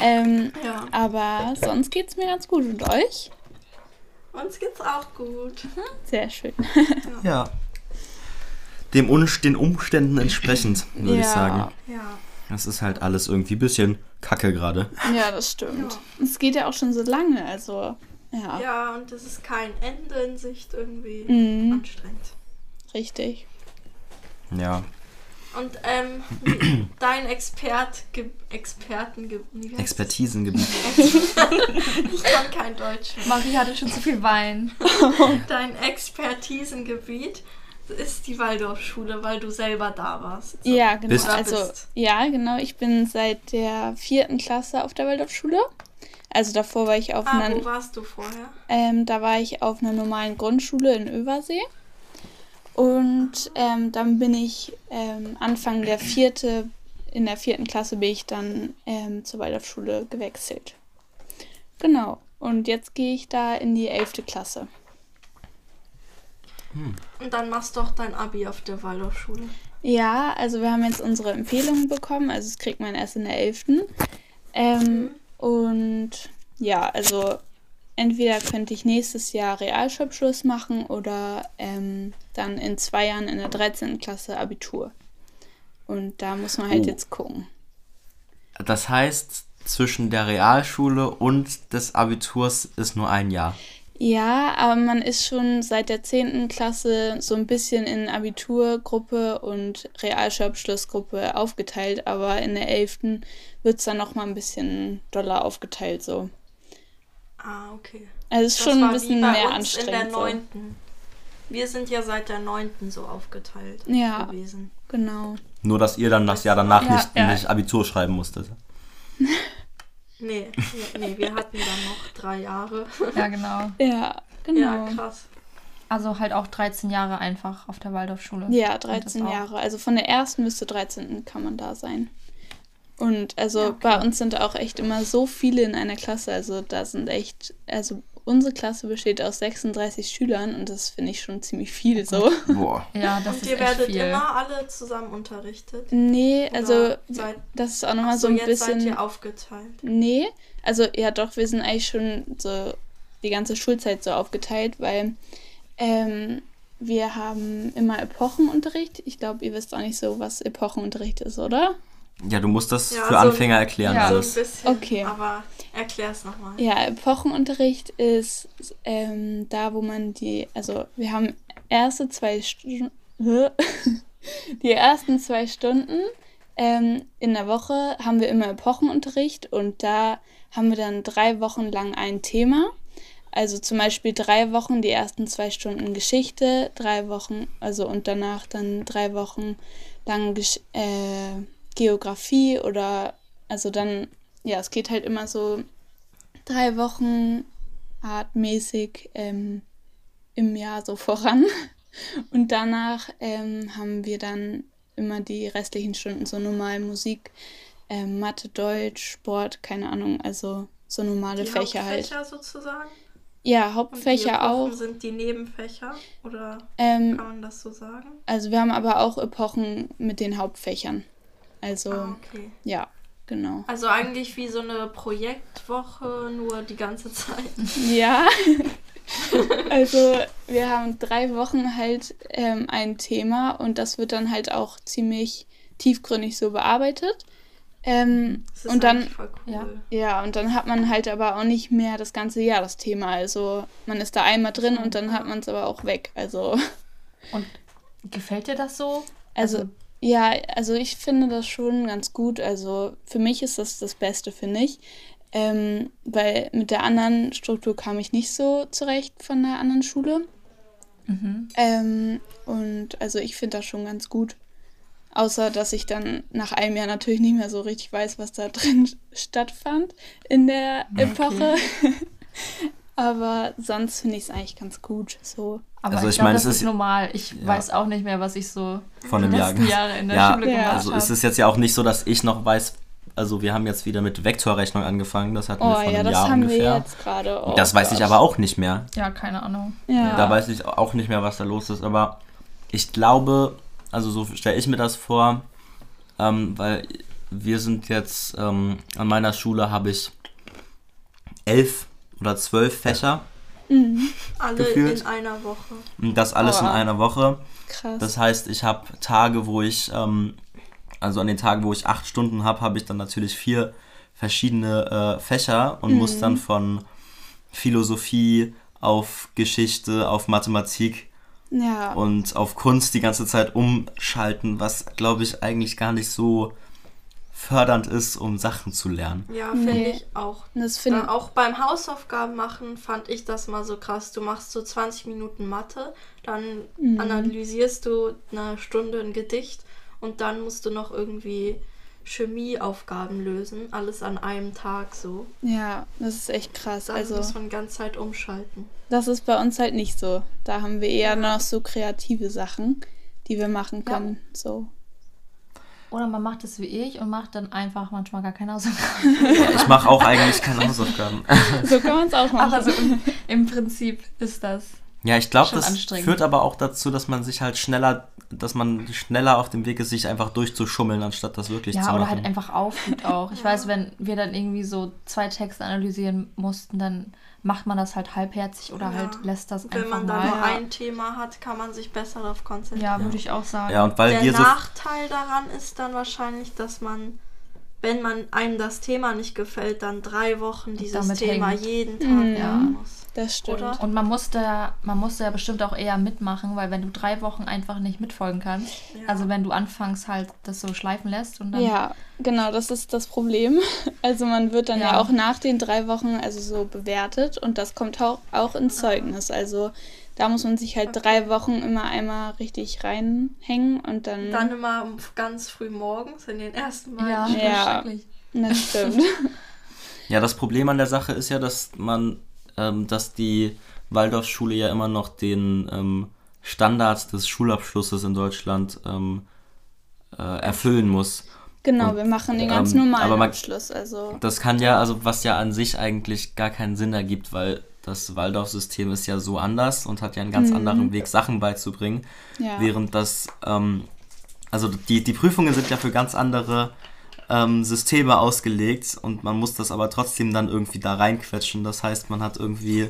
Ähm, Ja. aber sonst geht's mir ganz gut. Und euch? Uns geht's auch gut. Sehr schön. Ja. Dem Un den Umständen entsprechend, würde ich Ja. sagen. Ja. Das ist halt alles irgendwie ein bisschen kacke gerade. Ja, das stimmt. Es geht ja auch schon so lange, also ja, Ja, und es ist kein Ende in Sicht irgendwie Mhm. anstrengend. richtig. Ja. Und ähm, dein Expert, Ge Experten, wie heißt Expertisengebiet. Ich kann kein Deutsch. Marie hatte schon zu viel Wein. Dein Expertisengebiet ist die Waldorfschule, weil du selber da warst. So. Ja, genau. Bist- Also, Bist. ja, genau. Ich bin seit der vierten Klasse auf der Waldorfschule. Also davor war ich auf Ah, einer, wo warst du vorher? ähm, da war ich auf einer normalen Grundschule in Översee. Und ähm, dann bin ich ähm, Anfang der vierte, in der vierten Klasse bin ich dann ähm, zur Waldorfschule gewechselt. Genau. Und jetzt gehe ich da in die elfte Klasse. Und dann machst du doch dein Abi auf der Waldorfschule. Ja, also wir haben jetzt unsere Empfehlungen bekommen. Also das kriegt man erst in der 11. Ähm, und ja, also entweder könnte ich nächstes Jahr Realschulabschluss machen oder ähm, dann in zwei Jahren in der 13. Klasse Abitur. Und da muss man halt Oh. jetzt gucken. Das heißt, zwischen der Realschule und des Abiturs ist nur ein Jahr. Ja, aber man ist schon seit der 10. Klasse so ein bisschen in Abiturgruppe und Realschulabschlussgruppe aufgeteilt, aber in der 11. wird es dann nochmal ein bisschen doller aufgeteilt so. Ah, okay. Also es ist Das schon war ein wie bisschen bei mehr uns anstrengend. In der so. neunten. Wir sind ja seit der neunten so aufgeteilt Ja. gewesen. Genau. Nur, dass ihr dann das Jahr danach Ja, nicht, ja. nicht Abitur schreiben musstet. Nee, wir- nee, wir hatten dann noch drei Jahre. Ja, genau. Ja, genau. Ja, krass. Also halt auch 13 Jahre einfach auf der Waldorfschule. Ja, Und das 13 auch. Jahre. Also von der ersten bis zur 13. kann man da sein. Und also Ja, okay. bei uns sind auch echt immer so viele in einer Klasse. Also da sind echt, also unsere Klasse besteht aus 36 Schülern und das finde ich schon ziemlich viel so. Boah. Ja, das Und ist ihr echt werdet viel. immer alle zusammen unterrichtet? Nee, Oder also seid, das ist auch nochmal Achso, so ein jetzt seid bisschen. ihr aufgeteilt. Nee, also ja doch, wir sind eigentlich schon so die ganze Schulzeit so aufgeteilt, weil ähm, wir haben immer Epochenunterricht. Ich glaube, ihr wisst auch nicht so, was Epochenunterricht ist, oder? Ja, du musst das Ja, für so- Anfänger erklären Ja. So ein alles. bisschen. Okay. Aber erklär's nochmal. Ja, Epochenunterricht ist ähm, da, wo man die, also wir haben erste zwei Stunden, die ersten zwei Stunden ähm, in der Woche haben wir immer Epochenunterricht und da haben wir dann drei Wochen lang ein Thema. Also zum Beispiel drei Wochen die ersten zwei Stunden Geschichte, drei Wochen, also und danach dann drei Wochen lang Gesch äh, Geografie oder also dann, ja, es geht halt immer so drei Wochen artmäßig ähm, im Jahr so voran. Und danach ähm, haben wir dann immer die restlichen Stunden so normal Musik, ähm, Mathe, Deutsch, Sport, keine Ahnung, also so normale Die Fächer halt. Hauptfächer sozusagen? Ja, Hauptfächer auch. Sind die Nebenfächer? Oder Ähm, kann man das so sagen? also wir haben aber auch Epochen mit den Hauptfächern. Also, Ah, okay. ja, genau. Also eigentlich wie so eine Projektwoche, nur die ganze Zeit. Ja. also wir haben drei Wochen halt ähm, ein Thema und das wird dann halt auch ziemlich tiefgründig so bearbeitet. Ähm, Das ist und dann, voll cool. ja. ja, und dann hat man halt aber auch nicht mehr das ganze Jahr das Thema. Also man ist da einmal drin und dann hat man es aber auch weg. Also, Und gefällt dir das so? also ja, also ich finde das schon ganz gut. Also für mich ist das das Beste, finde ich. Ähm, weil mit der anderen Struktur kam ich nicht so zurecht von der anderen Schule. Mhm. Ähm, und also ich finde das schon ganz gut. Außer, dass ich dann nach einem Jahr natürlich nicht mehr so richtig weiß, was da drin stattfand in der Epoche. Aber sonst finde ich es eigentlich ganz gut. So. Aber Also ich, ich glaube, meine, das es ist ist- normal. Ich Ja. weiß auch nicht mehr, was ich so Von die dem Jahr. letzten Jahre in der Ja, Schule gemacht Also habe. ist es jetzt ja auch nicht so, dass ich noch weiß, also wir haben jetzt wieder mit Vektorrechnung angefangen, das hatten wir Oh vor ja, einem das Jahr haben ungefähr. wir jetzt gerade. Oh das weiß ich Gott. aber auch nicht mehr. Ja, keine Ahnung. Ja. Da weiß ich auch nicht mehr, was da los ist. Aber ich glaube, also so stelle ich mir das vor, ähm, weil wir sind jetzt, ähm, an meiner Schule habe ich elf oder zwölf Fächer Alle Gefühlt. in einer Woche. und das alles in Oh. einer Woche. Krass. Das heißt, ich habe Tage, wo ich, ähm, also an den Tagen, wo ich acht Stunden habe, habe ich dann natürlich vier verschiedene äh, Fächer und muss dann von Philosophie auf Geschichte, auf Mathematik Ja. und auf Kunst die ganze Zeit umschalten, was glaube ich eigentlich gar nicht so fördernd ist, um Sachen zu lernen. Ja, finde Nee. ich auch. Das Ja, finde auch beim Hausaufgaben machen fand ich das mal so krass. Du machst so 20 Minuten Mathe, dann Mhm. analysierst du eine Stunde ein Gedicht und dann musst du noch irgendwie Chemieaufgaben lösen. Alles an einem Tag so. ja, das ist echt krass. Dann Also, muss man die ganze Zeit umschalten. das ist bei uns halt nicht so. Da haben wir eher noch so kreative Sachen, die wir machen können. So. Oder man macht es wie ich und macht dann einfach manchmal gar keine Hausaufgaben. Ich mache auch eigentlich keine Hausaufgaben. So kann man es auch machen. Aber so im, im Prinzip ist das. Ja, ich glaube, das führt aber auch dazu, dass man sich halt schneller, dass man schneller auf dem Weg ist, sich einfach durchzuschummeln, anstatt das wirklich zu Ja, machen. oder halt einfach aufgibt auch. Ich weiß, wenn wir dann irgendwie so zwei Texte analysieren mussten, dann macht man das halt halbherzig oder Ja. halt lässt das Wenn einfach man dann nur ein Thema hat, kann man sich besser darauf konzentrieren. Ja, würde ich auch sagen. ja, und weil Der wir so Nachteil daran ist dann wahrscheinlich, dass man, wenn man einem das Thema nicht gefällt, dann drei Wochen dieses Thema hängt. jeden Tag Mhm. lernen muss. Das stimmt. Oder? Und man musste, ja- man musste ja bestimmt auch eher mitmachen, weil wenn du drei Wochen einfach nicht mitfolgen kannst, Ja. also wenn du anfangs halt das so schleifen lässt und dann. Ja, genau, das ist das Problem. Also man wird dann ja, Ja. auch nach den drei Wochen also so bewertet und das kommt auch, auch ins Zeugnis. Also da muss man sich halt drei Wochen immer einmal richtig reinhängen und dann. Dann immer ganz früh morgens in den ersten beiden Ja. Ja. Das stimmt. Ja, das Problem an der Sache ist ja, dass man, ähm, dass die Waldorfschule ja immer noch den ähm, Standard des Schulabschlusses in Deutschland ähm, äh, erfüllen muss. Genau, Und, wir machen den ganz ähm, normalen aber man- Abschluss. Also Das kann ja, also was ja an sich eigentlich gar keinen Sinn ergibt, weil das Waldorfsystem ist ja so anders und hat ja einen ganz anderen Weg, Sachen beizubringen. ja. Während das, ähm, also die, die Prüfungen sind ja für ganz andere ähm, Systeme ausgelegt und man muss das aber trotzdem dann irgendwie da reinquetschen. Das heißt, man hat irgendwie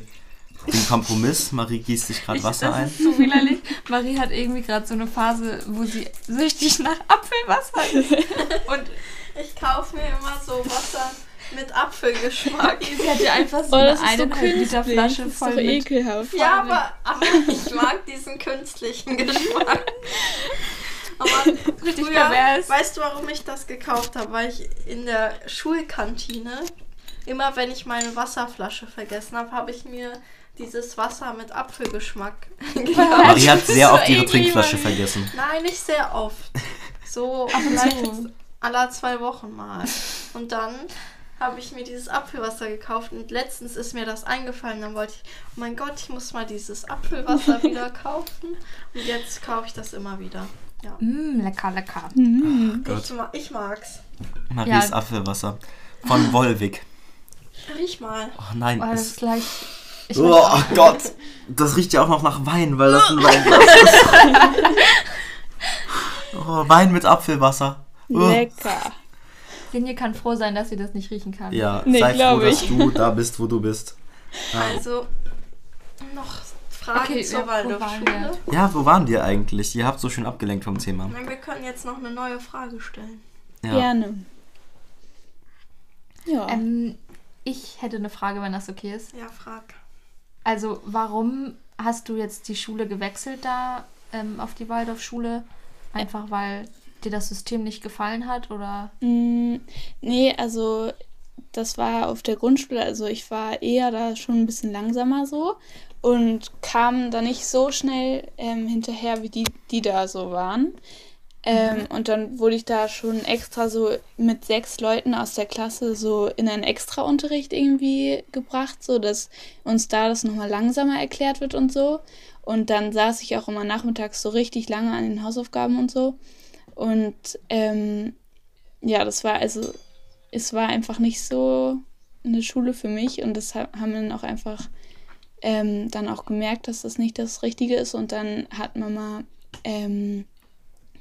den Kompromiss. Marie gießt sich gerade Ich, Wasser das ein. ist so widerlich. Marie hat irgendwie gerade so eine Phase, wo sie süchtig nach Apfelwasser ist. Und Ich kaufe mir immer so Wasser mit Apfelgeschmack. sie hat ja einfach so Oh, eine das ist so eineinhalb Liter. Flasche das ist voll mit ekelhaft. ja, aber, aber ich mag diesen künstlichen Geschmack. Aber richtig früher, pervers. weißt du, warum ich das gekauft habe? Weil ich in der Schulkantine, immer wenn ich meine Wasserflasche vergessen habe, habe ich mir dieses Wasser mit Apfelgeschmack gekauft. Marie hat sehr so oft ihre Trinkflasche vergessen. Nein, nicht sehr oft. So vielleicht aller zwei Wochen mal. Und dann habe ich mir dieses Apfelwasser gekauft und letztens ist mir das eingefallen. Dann wollte ich, oh mein Gott, ich muss mal dieses Apfelwasser wieder kaufen. Und jetzt kaufe ich das immer wieder. Ja. Mm, lecker, lecker. Ich, ma ich mag's. Maries Ja. Apfelwasser. Von Wolwig. Riech mal. Oh nein, Oh, das ist gleich. Ich oh, Gott. Das riecht ja auch noch nach Wein, weil das ein Weinglas ist. Oh, Wein mit Apfelwasser. Oh. Lecker. Finje kann froh sein, dass sie das nicht riechen kann. Ja, Nee, sei froh, glaub dass ich. du da bist, wo du bist. Also, noch Fragen Okay, zur ja, Waldorfschule. Ja, wo waren wir eigentlich? Ihr habt so schön abgelenkt vom Thema. Nein, wir können jetzt noch eine neue Frage stellen. Ja. Gerne. Ja. Ähm, ich hätte eine Frage, wenn das okay ist. Ja, frag. Also, warum hast du jetzt die Schule gewechselt da ähm, auf die Waldorfschule? Einfach weil dir das System nicht gefallen hat oder? Mm, nee, also das war auf der Grundschule, also ich war eher da schon ein bisschen langsamer so und kam da nicht so schnell ähm, hinterher, wie die, die da so waren. Ähm, Und dann wurde ich da schon extra so mit sechs Leuten aus der Klasse so in einen Extraunterricht irgendwie gebracht, so dass uns da das nochmal langsamer erklärt wird und so. Und dann saß ich auch immer nachmittags so richtig lange an den Hausaufgaben und so. Und ähm, ja, das war also, es war einfach nicht so eine Schule für mich und das ha- haben dann auch einfach ähm, dann auch gemerkt, dass das nicht das Richtige ist und dann hat Mama ähm,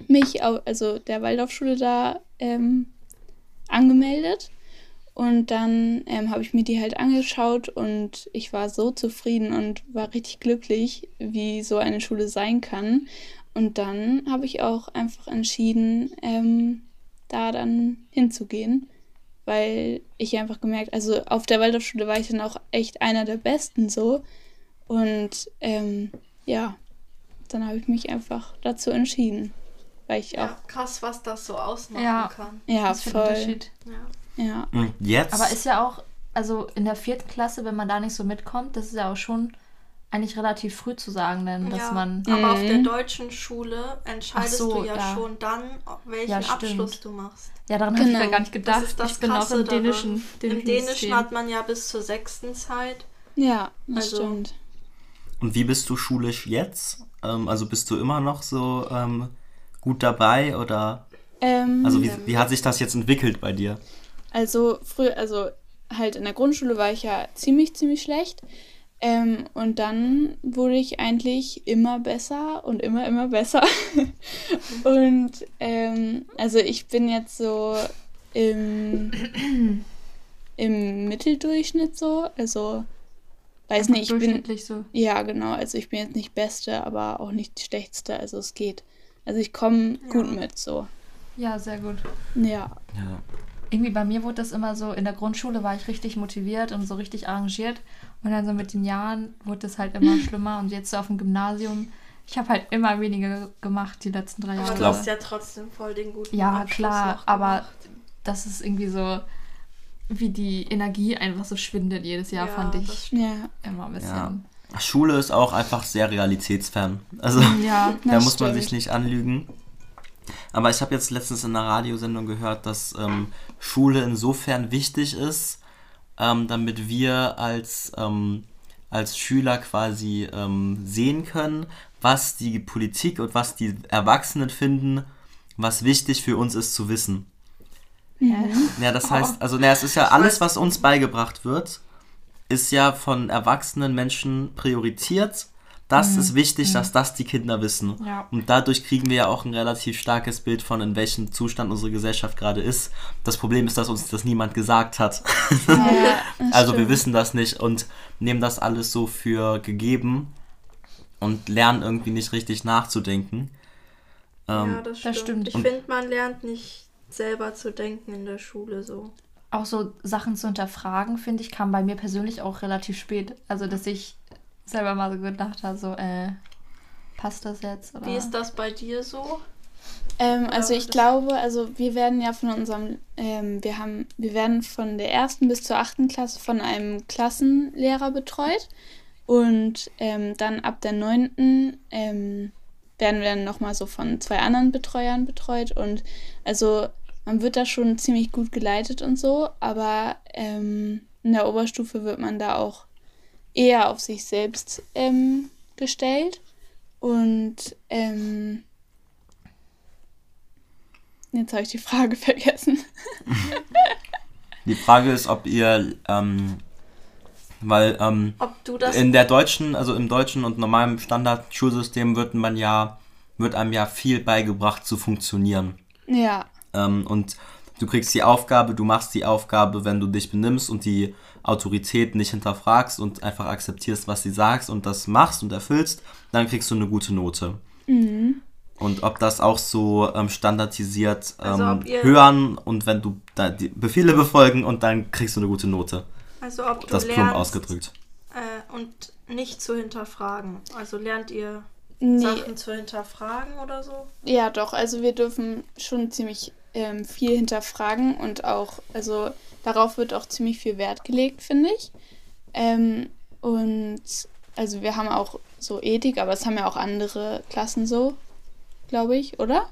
mich, au- also der Waldorfschule da ähm, angemeldet und dann ähm, habe ich mir die halt angeschaut und ich war so zufrieden und war richtig glücklich, wie so eine Schule sein kann. Und dann habe ich auch einfach entschieden, ähm, da dann hinzugehen, weil ich einfach gemerkt, also auf der Waldorfschule war ich dann auch echt einer der Besten so. Und ähm, ja, dann habe ich mich einfach dazu entschieden. Weil ich Ja, auch, krass, was das so ausmachen Ja. kann. ja, ein voll. Unterschied. Ja. Ja. Und jetzt? Aber ist ja auch, also in der vierten Klasse, wenn man da nicht so mitkommt, das ist ja auch schon eigentlich relativ früh zu sagen, denn dass ja. man. Aber auf Mhm. der deutschen Schule entscheidest so, du ja, ja. schon dann, welchen Ja. Abschluss du machst. Ja, daran habe ich Genau. ja gar nicht gedacht. Das ist das ich bin auch im dänischen. Im Dänischen System. hat man ja bis zur sechsten Zeit. Ja, das Also- stimmt. Und wie bist du schulisch jetzt? Ähm, also bist du immer noch so ähm, gut dabei oder Ähm, also wie, wie hat sich das jetzt entwickelt bei dir? Also früher, also halt in der Grundschule war ich ja ziemlich, ziemlich schlecht. Ähm, und dann wurde ich eigentlich immer besser und immer, immer besser. und ähm, also ich bin jetzt so im, im Mitteldurchschnitt so. Also weiß nicht, ich bin. so. Ja, genau. Also ich bin jetzt nicht Beste, aber auch nicht die Schlechteste. Also es geht. Also ich komme gut mit so. Ja, sehr gut. Ja. Ja. Irgendwie bei mir wurde das immer so, in der Grundschule war ich richtig motiviert und so richtig arrangiert. Und dann so mit den Jahren wurde es halt immer schlimmer. Und jetzt so auf dem Gymnasium, ich habe halt immer weniger gemacht die letzten drei Aber Jahre. du glaub- hast ja trotzdem voll den guten Ja, Abschluss klar, noch aber das ist irgendwie so, wie die Energie einfach so schwindet jedes Jahr, Ja, fand das ich. Ja. immer ein ja. bisschen. Schule ist auch einfach sehr realitätsfern. Also Ja, da Das muss man stimmt. sich nicht anlügen. Aber ich habe jetzt letztens in einer Radiosendung gehört, dass ähm, Schule insofern wichtig ist, ähm, damit wir als, ähm, als Schüler quasi ähm, sehen können, was die Politik und was die Erwachsenen finden, was wichtig für uns ist zu wissen. Ja, das heißt, also na, es ist ja alles, was uns beigebracht wird, ist ja von erwachsenen Menschen priorisiert. Das ist wichtig, dass das die Kinder wissen. Ja. Und dadurch kriegen wir ja auch ein relativ starkes Bild von, in welchem Zustand unsere Gesellschaft gerade ist. Das Problem ist, dass uns das niemand gesagt hat. ja das also wir wissen das nicht und nehmen das alles so für gegeben und lernen irgendwie nicht richtig nachzudenken. Ähm, ja, das stimmt. stimmt. Ich finde, man lernt nicht selber zu denken in der Schule so. auch so Sachen zu hinterfragen, finde ich, kam bei mir persönlich auch relativ spät. Also, dass ich selber mal so gedacht habe, so, äh, passt das jetzt? Oder? Wie ist das bei dir so? Ähm, also ich glaube, also wir werden ja von unserem, ähm, wir haben, wir werden von der ersten bis zur achten Klasse von einem Klassenlehrer betreut und ähm, dann ab der neunten ähm, werden wir dann nochmal so von zwei anderen Betreuern betreut und also man wird da schon ziemlich gut geleitet und so, aber ähm, in der Oberstufe wird man da auch eher auf sich selbst ähm, gestellt und ähm, Jetzt habe ich die Frage vergessen. die Frage ist, ob ihr, ähm, weil ähm, Ob du das in der deutschen, also im deutschen und normalen Standardschulsystem wird man ja, wird einem ja viel beigebracht zu funktionieren. Ja, Ähm, und du kriegst die Aufgabe, du machst die Aufgabe, wenn du dich benimmst und die Autorität nicht hinterfragst und einfach akzeptierst, was sie sagst und das machst und erfüllst, dann kriegst du eine gute Note. Und ob das auch so ähm, standardisiert ähm, Also ob ihr- hören und wenn du da die Befehle befolgen und dann kriegst du eine gute Note. also ob du Das plump lernst ausgedrückt. Äh, und nicht zu hinterfragen. Also lernt ihr nee, Sachen zu hinterfragen oder so? ja doch, also wir dürfen schon ziemlich ähm, viel hinterfragen und auch, also darauf wird auch ziemlich viel Wert gelegt, finde ich. Ähm, und also wir haben auch so Ethik, aber es haben ja auch andere Klassen so, glaube ich, oder?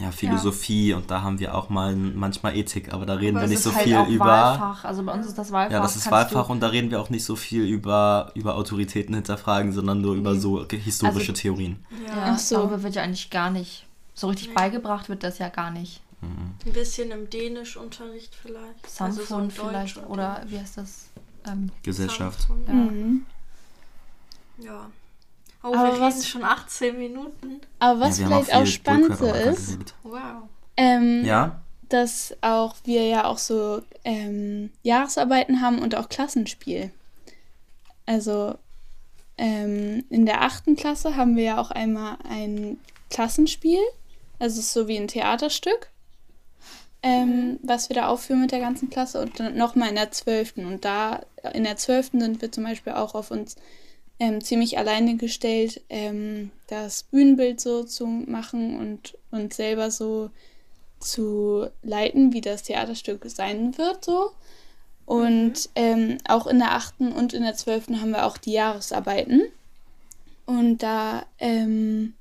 Ja, Philosophie und da haben wir auch mal manchmal Ethik, aber da reden Aber wir nicht so halt viel auch über. Wahlfach. Also bei uns ist das Wahlfach. Ja, das ist Wahlfach und da reden wir auch nicht so viel über, über Autoritäten hinterfragen, sondern nur über so historische Also- Theorien. Ja, Ach so. darüber wird ja eigentlich gar nicht. So richtig beigebracht wird das ja gar nicht. Ein bisschen im Dänischunterricht vielleicht. Also so vielleicht Deutsch- oder wie heißt das? Ähm, Gesellschaft. Ja. Mhm. Ja. Oh, Aber wir was- reden schon 18 Minuten. Aber was Ja, vielleicht auch, viel spannend ist. Wow. ähm, Ja? dass auch wir ja auch so ähm, Jahresarbeiten haben und auch Klassenspiel. Also ähm, in der achten Klasse haben wir ja auch einmal ein Klassenspiel. Also es ist so wie ein Theaterstück, ähm, was wir da aufführen mit der ganzen Klasse und dann nochmal in der zwölften. Und da in der zwölften sind wir zum Beispiel auch auf uns ähm, ziemlich alleine gestellt, ähm, das Bühnenbild so zu machen und uns selber so zu leiten, wie das Theaterstück sein wird so. Und ähm, auch in der achten und in der zwölften haben wir auch die Jahresarbeiten. Und da, ähm,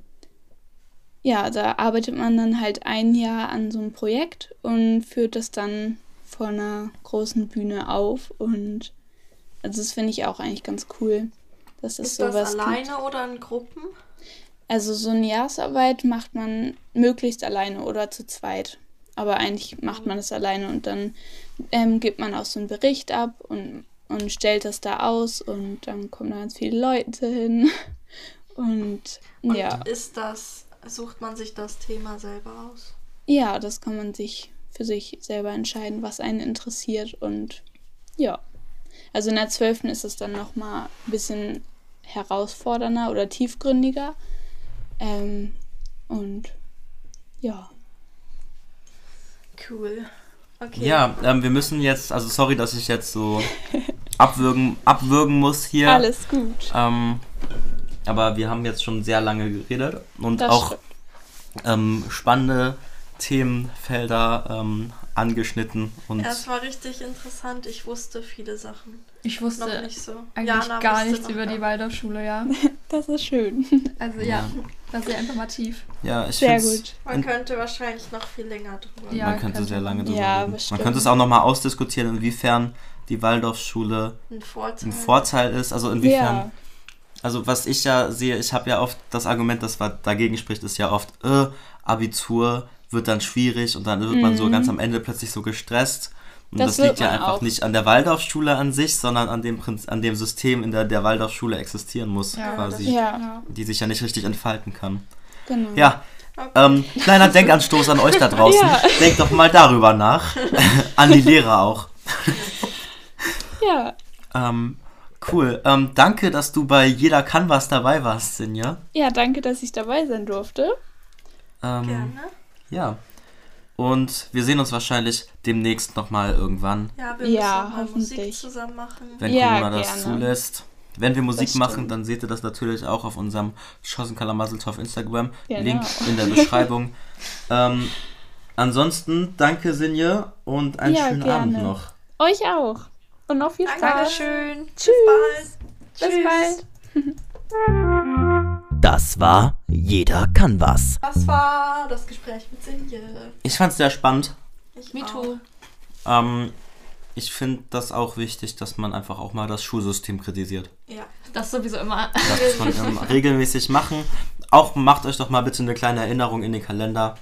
ja, da arbeitet man dann halt ein Jahr an so einem Projekt und führt das dann vor einer großen Bühne auf. Und also das finde ich auch eigentlich ganz cool, dass es Ist das sowas alleine gibt. oder in Gruppen? Also so eine Jahresarbeit macht man möglichst alleine oder zu zweit. Aber eigentlich macht man es alleine und dann ähm, gibt man auch so einen Bericht ab und, und stellt das da aus und dann kommen da ganz viele Leute hin. Und, Und ja, ist das, sucht man sich das Thema selber aus? ja, das kann man sich für sich selber entscheiden, was einen interessiert. Und ja, also in der 12. ist es dann nochmal ein bisschen herausfordernder oder tiefgründiger. Ähm, und ja. Cool. Okay. Ja, ähm, wir müssen jetzt, also sorry, dass ich jetzt so abwürgen, abwürgen muss hier. Alles gut. Ähm, aber wir haben jetzt schon sehr lange geredet und Das auch ähm, spannende Themenfelder ähm, angeschnitten. Und Ja, es war richtig interessant. Ich wusste viele Sachen. Ich Noch wusste nicht so. eigentlich Jana gar nichts noch über gar- die Waldorfschule, ja. Das ist schön. Also ja, war sehr informativ. ja, ich Sehr gut. Man könnte wahrscheinlich noch viel länger drüber. Ja, man könnte könnte sehr lange drüber Ja, reden. Man könnte es auch nochmal ausdiskutieren, inwiefern die Waldorfschule Ein Vorteil. ein Vorteil ist. Also inwiefern Ja, Also was ich ja sehe, ich habe ja oft das Argument, das was dagegen spricht, ist ja oft, äh, Abitur wird dann schwierig und dann wird man so Mhm. ganz am Ende plötzlich so gestresst. Und das, Das liegt ja einfach auch. nicht an der Waldorfschule an sich, sondern an dem, Prinz an dem System, in der der Waldorfschule existieren muss, Ja, quasi. das- ja, Die sich ja nicht richtig entfalten kann. genau. Ja, Okay. ähm, kleiner Denkanstoß an euch da draußen. Ja. Denkt doch mal darüber nach. an die Lehrer auch. Ja, Ähm, cool. Ähm, danke, dass du bei Jeder kann was dabei warst, Sinja. ja, danke, dass ich dabei sein durfte. Ähm, Gerne. Ja. Und wir sehen uns wahrscheinlich demnächst nochmal irgendwann, Ja, wir Ja, müssen mal Musik zusammen machen. wenn Ja, Corona das gerne. zulässt. Wenn wir Musik Das machen, dann seht ihr das natürlich auch auf unserem Schossen Kalamaseltor auf Instagram. Genau. Link in der Beschreibung. ähm, ansonsten danke Sinje und einen Ja, schönen gerne. Abend noch. Euch auch. Und noch viel Spaß. Dankeschön. Tschüss. Bis bald. Bis Tschüss. bald. Das war Jeder kann was. Das war das Gespräch mit Sinje. Ich fand es sehr spannend. Ich Me auch. too. Ähm, ich finde das auch wichtig, dass man einfach auch mal das Schulsystem kritisiert. Ja. Das sowieso immer. Das muss man regelmäßig machen. Auch macht euch doch mal bitte eine kleine Erinnerung in den Kalender.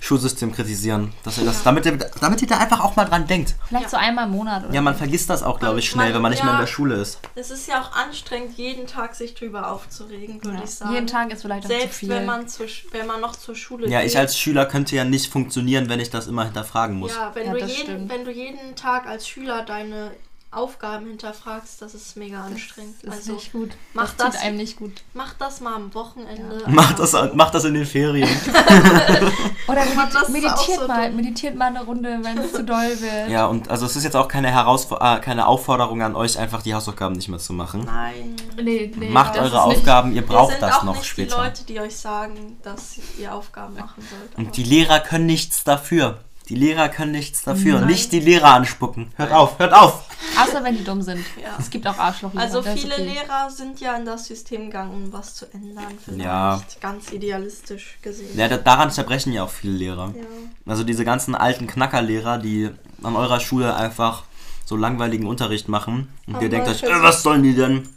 Schulsystem kritisieren. Dass ihr das, damit, ihr, damit ihr da einfach auch mal dran denkt. Vielleicht Ja. so einmal im Monat oder Ja, man vergisst das auch, glaube ich, Man- schnell, wenn man nicht mehr in ja. der Schule ist. Es ist ja auch anstrengend, jeden Tag sich drüber aufzuregen, würde Ja. ich sagen. Jeden Tag ist vielleicht auch zu Selbst viel. wenn man, Sch- wenn man noch zur Schule Ja, geht. ich als Schüler könnte ja nicht funktionieren, wenn ich das immer hinterfragen muss. Ja, wenn, Ja, du jeden, stimmt. wenn du jeden Tag als Schüler deine Aufgaben hinterfragst, das ist mega anstrengend. das ist Also nicht gut. mach das tut das- einem nicht gut. mach das mal am Wochenende. Mach das, mach das in den Ferien. Oder Aber das medit ist auch meditiert so mal, meditiert mal eine Runde, wenn es zu doll wird. Ja, und also es ist jetzt auch keine, Herausfor äh, keine Aufforderung an euch, einfach die Hausaufgaben nicht mehr zu machen. Nein. Nee, nee, Macht eure ist nicht- Aufgaben, ihr Wir braucht sind das auch noch nicht später. die Leute, die euch sagen, dass ihr Aufgaben machen sollt. Und die Lehrer können nichts dafür. Die Lehrer können nichts dafür. Nein. Nicht die Lehrer anspucken. Hört auf, hört auf! Außer wenn die dumm sind. Ja. Es gibt auch Arschlochlehrer. Also viele okay. Lehrer sind ja in das System gegangen, um was zu ändern. Vielleicht Ja. ganz idealistisch gesehen. Ja, da- daran zerbrechen ja auch viele Lehrer. Ja. Also diese ganzen alten Knackerlehrer, die an eurer Schule einfach so langweiligen Unterricht machen und Aber ihr denkt euch, äh, was sollen die denn?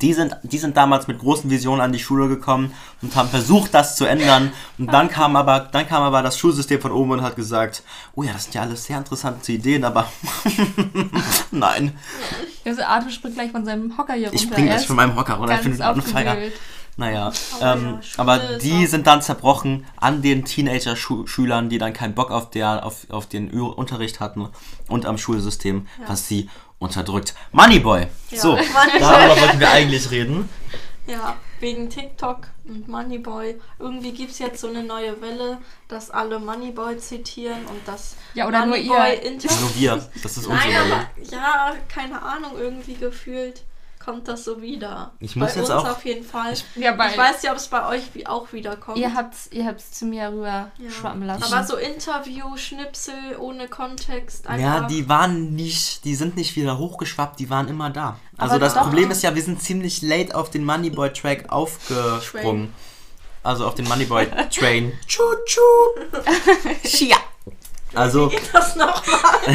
Die sind, die sind damals mit großen Visionen an die Schule gekommen und haben versucht, das zu ändern. Und dann kam aber, dann kam aber das Schulsystem von oben und hat gesagt, oh ja, das sind ja alles sehr interessante Ideen, aber nein, Also Arthur springt gleich von seinem Hocker hier ich runter. spring Er gleich von meinem Hocker runter. Ich on fire. aufgewühlt. Naja, Oh ja, ähm, Schule aber die sind dann zerbrochen an den Teenager-Schülern, die dann keinen Bock auf, der, auf, auf den Unterricht hatten und am Schulsystem, was sie unterdrückt. Moneyboy! Ja, So, Moneyboy. darüber wollten wir eigentlich reden. Ja, wegen TikTok und Moneyboy. Irgendwie gibt es jetzt so eine neue Welle, dass alle Moneyboy zitieren und das Ja, oder nur Moneyboy ihr. Inter Nur wir, das ist unsere Welle. ja, keine Ahnung, irgendwie gefühlt kommt das so wieder. Ich muss bei jetzt uns auch- auf jeden Fall. Ich, Ja, bei weiß ja, ob es bei euch wie auch wieder kommt. ihr habt's, ihr habt's zu mir rüber Ja. schwappen lassen. Aber so Interview, Schnipsel ohne Kontext. Einfach. Ja, die waren nicht, die sind nicht wieder hochgeschwappt, die waren immer da. Also Aber das doch. Problem ist ja, wir sind ziemlich late auf den Moneyboy-Track aufgesprungen. Also auf den Moneyboy-Train. Tschu-tschu. Ja. Also, Geht das nochmal?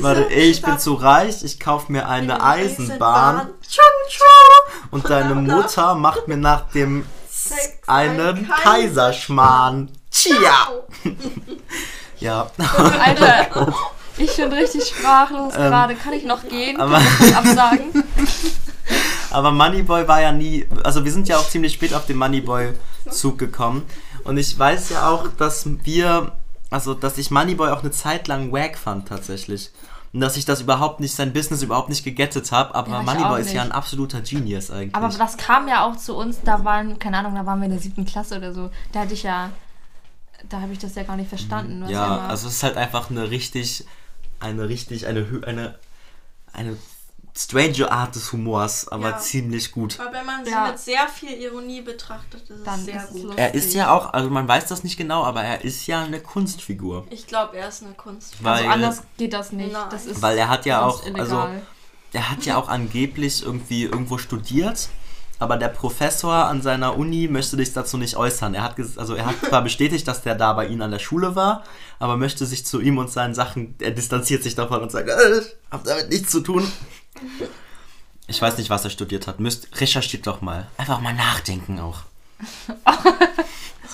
warte, ich bin zu reich, ich kaufe mir eine Eisenbahn. Und deine? Mutter macht mir nach dem Sex einen ein Kaiserschmarrn. Tja. Ja. Alter, ich bin richtig sprachlos Ähm, gerade. Kann ich noch gehen? aber- ich absagen? Aber Moneyboy war ja nie, also wir sind ja auch ziemlich spät auf den Moneyboy-Zug gekommen. Und ich weiß ja auch, dass wir, also dass ich Moneyboy auch eine Zeit lang wack fand tatsächlich. Und dass ich das überhaupt nicht, sein Business überhaupt nicht gegettet habe. Aber Ja, Moneyboy ist ja ein absoluter Genius eigentlich. Aber das kam ja auch zu uns, da waren, keine Ahnung, da waren wir in der siebten Klasse oder so. Da hatte ich ja, da habe ich das ja gar nicht verstanden. Was ja, also es ist halt einfach eine richtig, eine richtig, eine, eine, eine strange Art des Humors, aber Ja. ziemlich gut. Aber wenn man sie Ja. mit sehr viel Ironie betrachtet, ist es Dann sehr ist es gut. lustig. Er ist ja auch, also man weiß das nicht genau, aber er ist ja eine Kunstfigur. Ich glaube, er ist eine Kunst. Weil, also anders geht das nicht. Nein. Das ist weil er hat ja auch, illegal. also er hat ja auch angeblich irgendwie irgendwo studiert, aber der Professor an seiner Uni möchte sich dazu nicht äußern. Er hat, ges- also er hat zwar bestätigt, dass der da bei ihnen an der Schule war, aber möchte sich zu ihm und seinen Sachen, er distanziert sich davon und sagt, äh, ich hab damit nichts zu tun. Ich weiß nicht, was er studiert hat. Müsst, recherchiert doch mal. Einfach mal nachdenken auch.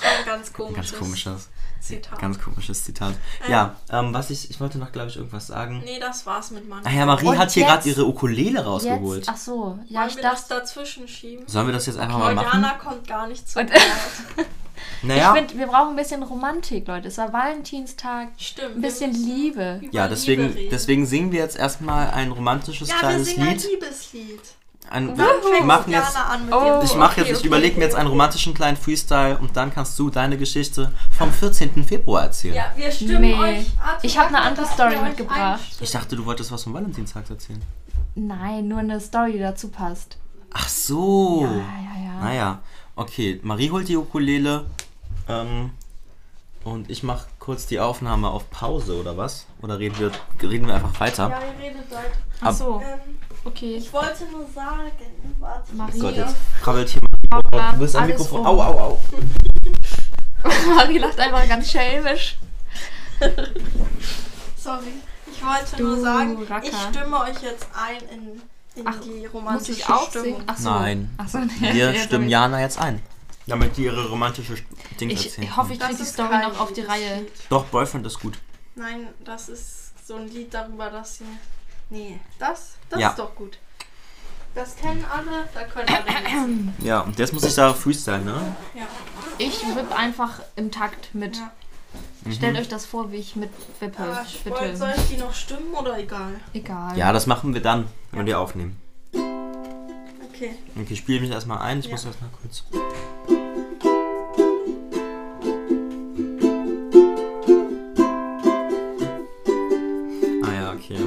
Das war ein ganz komisches, Ganz komisches, Zitat. ganz komisches Zitat. Ähm. Ja, ähm, was ich, ich wollte noch, glaube ich, irgendwas sagen. nee, das war's mit Mann. Ah ja, Marie Und hat hier gerade ihre Ukulele rausgeholt. Jetzt, ach so, ja, Wollen ich wir das dazwischen schieben? Sollen wir das jetzt einfach mal machen? Juliana kommt gar nicht zu Wort. Naja, ich finde, wir brauchen ein bisschen Romantik, Leute. Es war Valentinstag, Stimmt. ein bisschen wir Liebe. ja, Liebe deswegen, reden. deswegen singen wir jetzt erstmal ein romantisches Ja, wir kleines singen ein Lied. Liebeslied. Ein, Und wir machen jetzt, an mit Oh, ich mache okay, jetzt, ich okay, überlege mir jetzt einen romantischen kleinen Freestyle und dann kannst du deine Geschichte vom 14. Februar erzählen. Ja, wir stimmen Nee. euch. Ich hab eine andere Story wir mitgebracht. Ich dachte, du wolltest was vom Valentinstag erzählen. Nein, nur eine Story, die dazu passt. Ach so. Ja, ja, ja. Naja, okay. Marie holt die Ukulele. Ähm, und ich mache kurz die Aufnahme auf Pause oder was? Oder reden wir, reden wir einfach weiter? Ja, ihr redet weiter. Ach so, Ähm, okay. ich wollte nur sagen, warte. Marie. Gott, jetzt krabbelt hier mal. Paula, Du bist am Mikrofon. um. Au, au, au. Marie lacht einfach ganz schelmisch. Sorry. Ich wollte Du nur sagen, Racker. ich stimme euch jetzt ein in, in Ach, die Muss romantische ich auch Stimmung. singen? Ach so. Nein. Ach so, nee. Wir stimmen Jana jetzt ein. Damit die ihre romantische Ding Ich, erzählen ich hoffe, ich kriege die Story noch auf die Reihe. Doch, Boyfriend ist gut. Nein, das ist so ein Lied darüber, dass sie. Nee, das, das Ja. ist doch gut. Das kennen alle, da können alle. Ja, und jetzt muss ich da Freestyle, ne? Ja. Ich wippe einfach im Takt mit. Ja. Stellt Mhm. euch das vor, wie ich mit wippe. Aber ich soll ich die noch stimmen oder egal? Egal. Ja, das machen wir dann, wenn wir aufnehmen. Okay. Okay, ich spiele mich erstmal ein. Ich Ja. muss erstmal kurz. Ah ja, okay.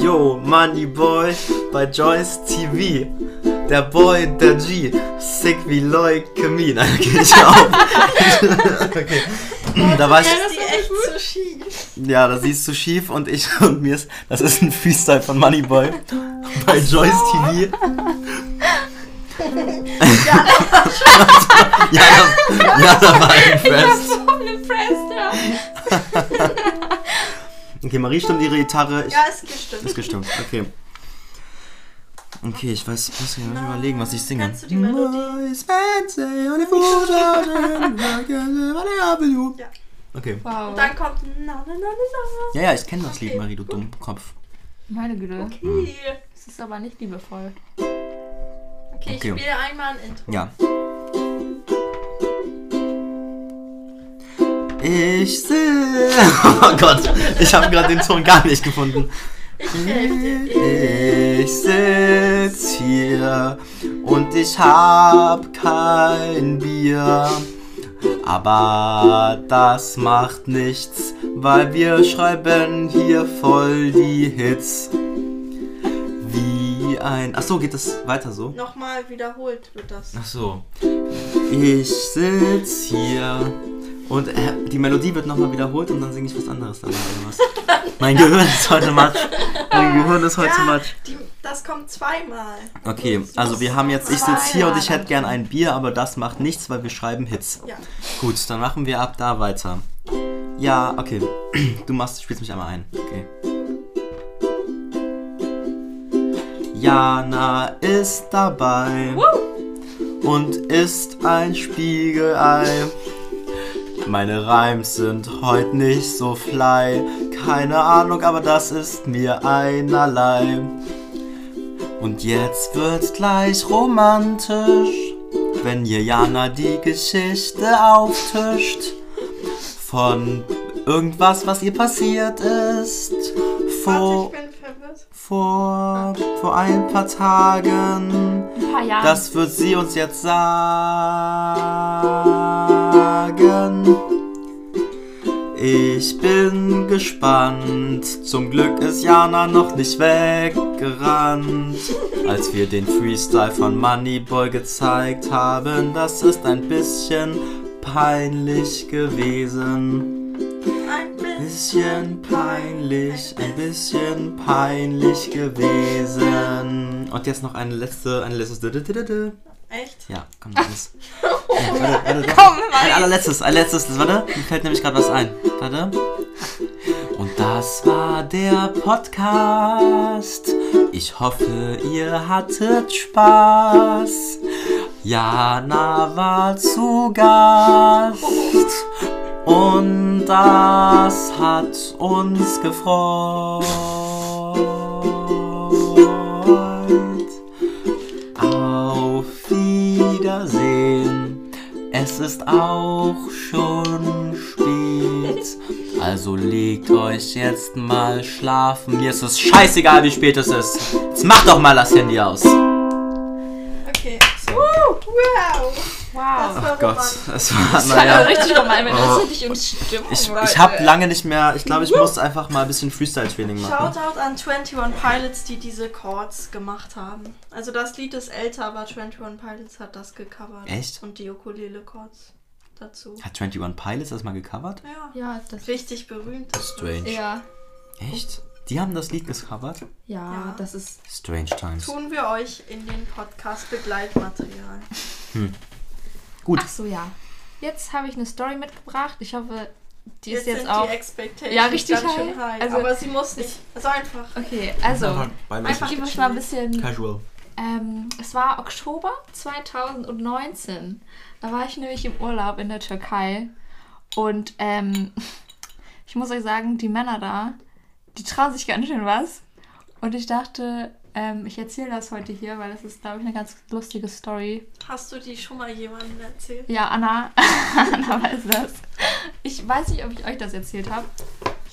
Yo, Money Boy bei Joyce TV. Der Boy, der G, sick wie Leukämie. Nein, okay, ich auf. okay. Da war ich. ist so. Ja, da siehst du schief und ich und mir ist. Das ist ein Freestyle von Moneyboy bei Joyce TV. ja, da, ja, da war ein Fest. Okay, Marie stimmt ihre Gitarre. Ich, Ja, ist gestimmt. ist gestimmt. Okay. Okay, ich weiß, muss mir überlegen, was ich singe. Kennst du die Melodie? Ja. Okay. Wow. Und dann kommt na na na na na. Ja, ja, ich kenne das Lied, Okay. Marie, du Dummkopf. Meine Güte. Okay. Das ist aber nicht liebevoll. Okay, ich Okay. spiele einmal ein Intro. Ja. Ich seh. Oh Gott, ich habe gerade den Ton gar nicht gefunden. Ich helfe dir. Ich sitz hier und ich hab kein Bier. Aber das macht nichts, weil wir schreiben hier voll die Hits. Wie ein. Achso, geht das weiter so? Nochmal wiederholt wird das. Ach so. Ich sitz hier und äh, die Melodie wird nochmal wiederholt und dann singe ich was anderes oder was? mein Gehirn ist heute matsch. Mein Gehirn ist heute Ja, matsch. die, das kommt zweimal. Okay, also wir haben jetzt, ich sitze hier und ich hätte gern ein Bier, aber das macht nichts, weil wir schreiben Hits. Ja. Gut, dann machen wir ab da weiter. Ja, okay. Du machst, spielst mich einmal ein. Okay. Jana ist dabei und ist ein Spiegelei. Meine Reims sind heute nicht so fly. Keine Ahnung, aber das ist mir einerlei. Und jetzt wird's gleich romantisch, wenn ihr Jana die Geschichte auftischt. Von irgendwas, was ihr passiert ist. Vor, vor, vor ein paar Tagen. Ein paar Jahre. Das wird sie uns jetzt sagen. Ich bin gespannt. Zum Glück ist Jana noch nicht weggerannt. Als wir den Freestyle von Moneyboy gezeigt haben, das ist ein bisschen peinlich gewesen. Ein Bisschen peinlich, ein bisschen peinlich gewesen. Und jetzt noch eine letzte, ein letztes. Echt? Ja, komm, das. Ja, warte, warte, doch. Ein allerletztes, ein letztes. Warte, mir fällt nämlich gerade was ein. Warte. Und das war der Podcast. Ich hoffe, ihr hattet Spaß. Jana war zu Gast. Und das hat uns gefreut. Es ist auch schon spät. Also legt euch jetzt mal schlafen. Mir ist es scheißegal, wie spät es ist. Jetzt macht doch mal das Handy aus. Okay. Uh, wow. Wow. War Gott, es war, Das war naja. richtig gemein, Oh. das ich uns Stimmung. Ich, ich habe lange nicht mehr. Ich glaube, ich muss einfach mal ein bisschen Freestyle-Training machen. Shoutout an 21 Pilots, die diese Chords gemacht haben. Also das Lied ist älter, aber 21 Pilots hat das gecovert. Echt? Und die Ukulele-Chords dazu. Hat 21 Pilots das mal gecovert? Ja. Ja, das. Richtig berühmt. Strange. Ja. Echt? Die haben das Lied gecovert? Ja, Ja. das ist. Strange Times. Tun wir euch in den Podcast Begleitmaterial. Gut. Ach so, ja. Jetzt habe ich eine Story mitgebracht. Ich hoffe, die ist jetzt jetzt sind auch. die Expectations Ja, richtig ganz schön high. high. Also- aber sie muss nicht. Also einfach. Okay, also. Einfach Ich gebe euch mal ein bisschen. Casual. Ähm, es war Oktober 2019. Da war ich nämlich im Urlaub in der Türkei. Und ähm, ich muss euch sagen, die Männer da, die trauen sich ganz schön was. Und ich dachte, ähm, ich erzähle das heute hier, weil das ist, glaube ich, eine ganz lustige Story. Hast du die schon mal jemandem erzählt? Ja, Anna, Anna weiß das. Ich weiß nicht, ob ich euch das erzählt habe.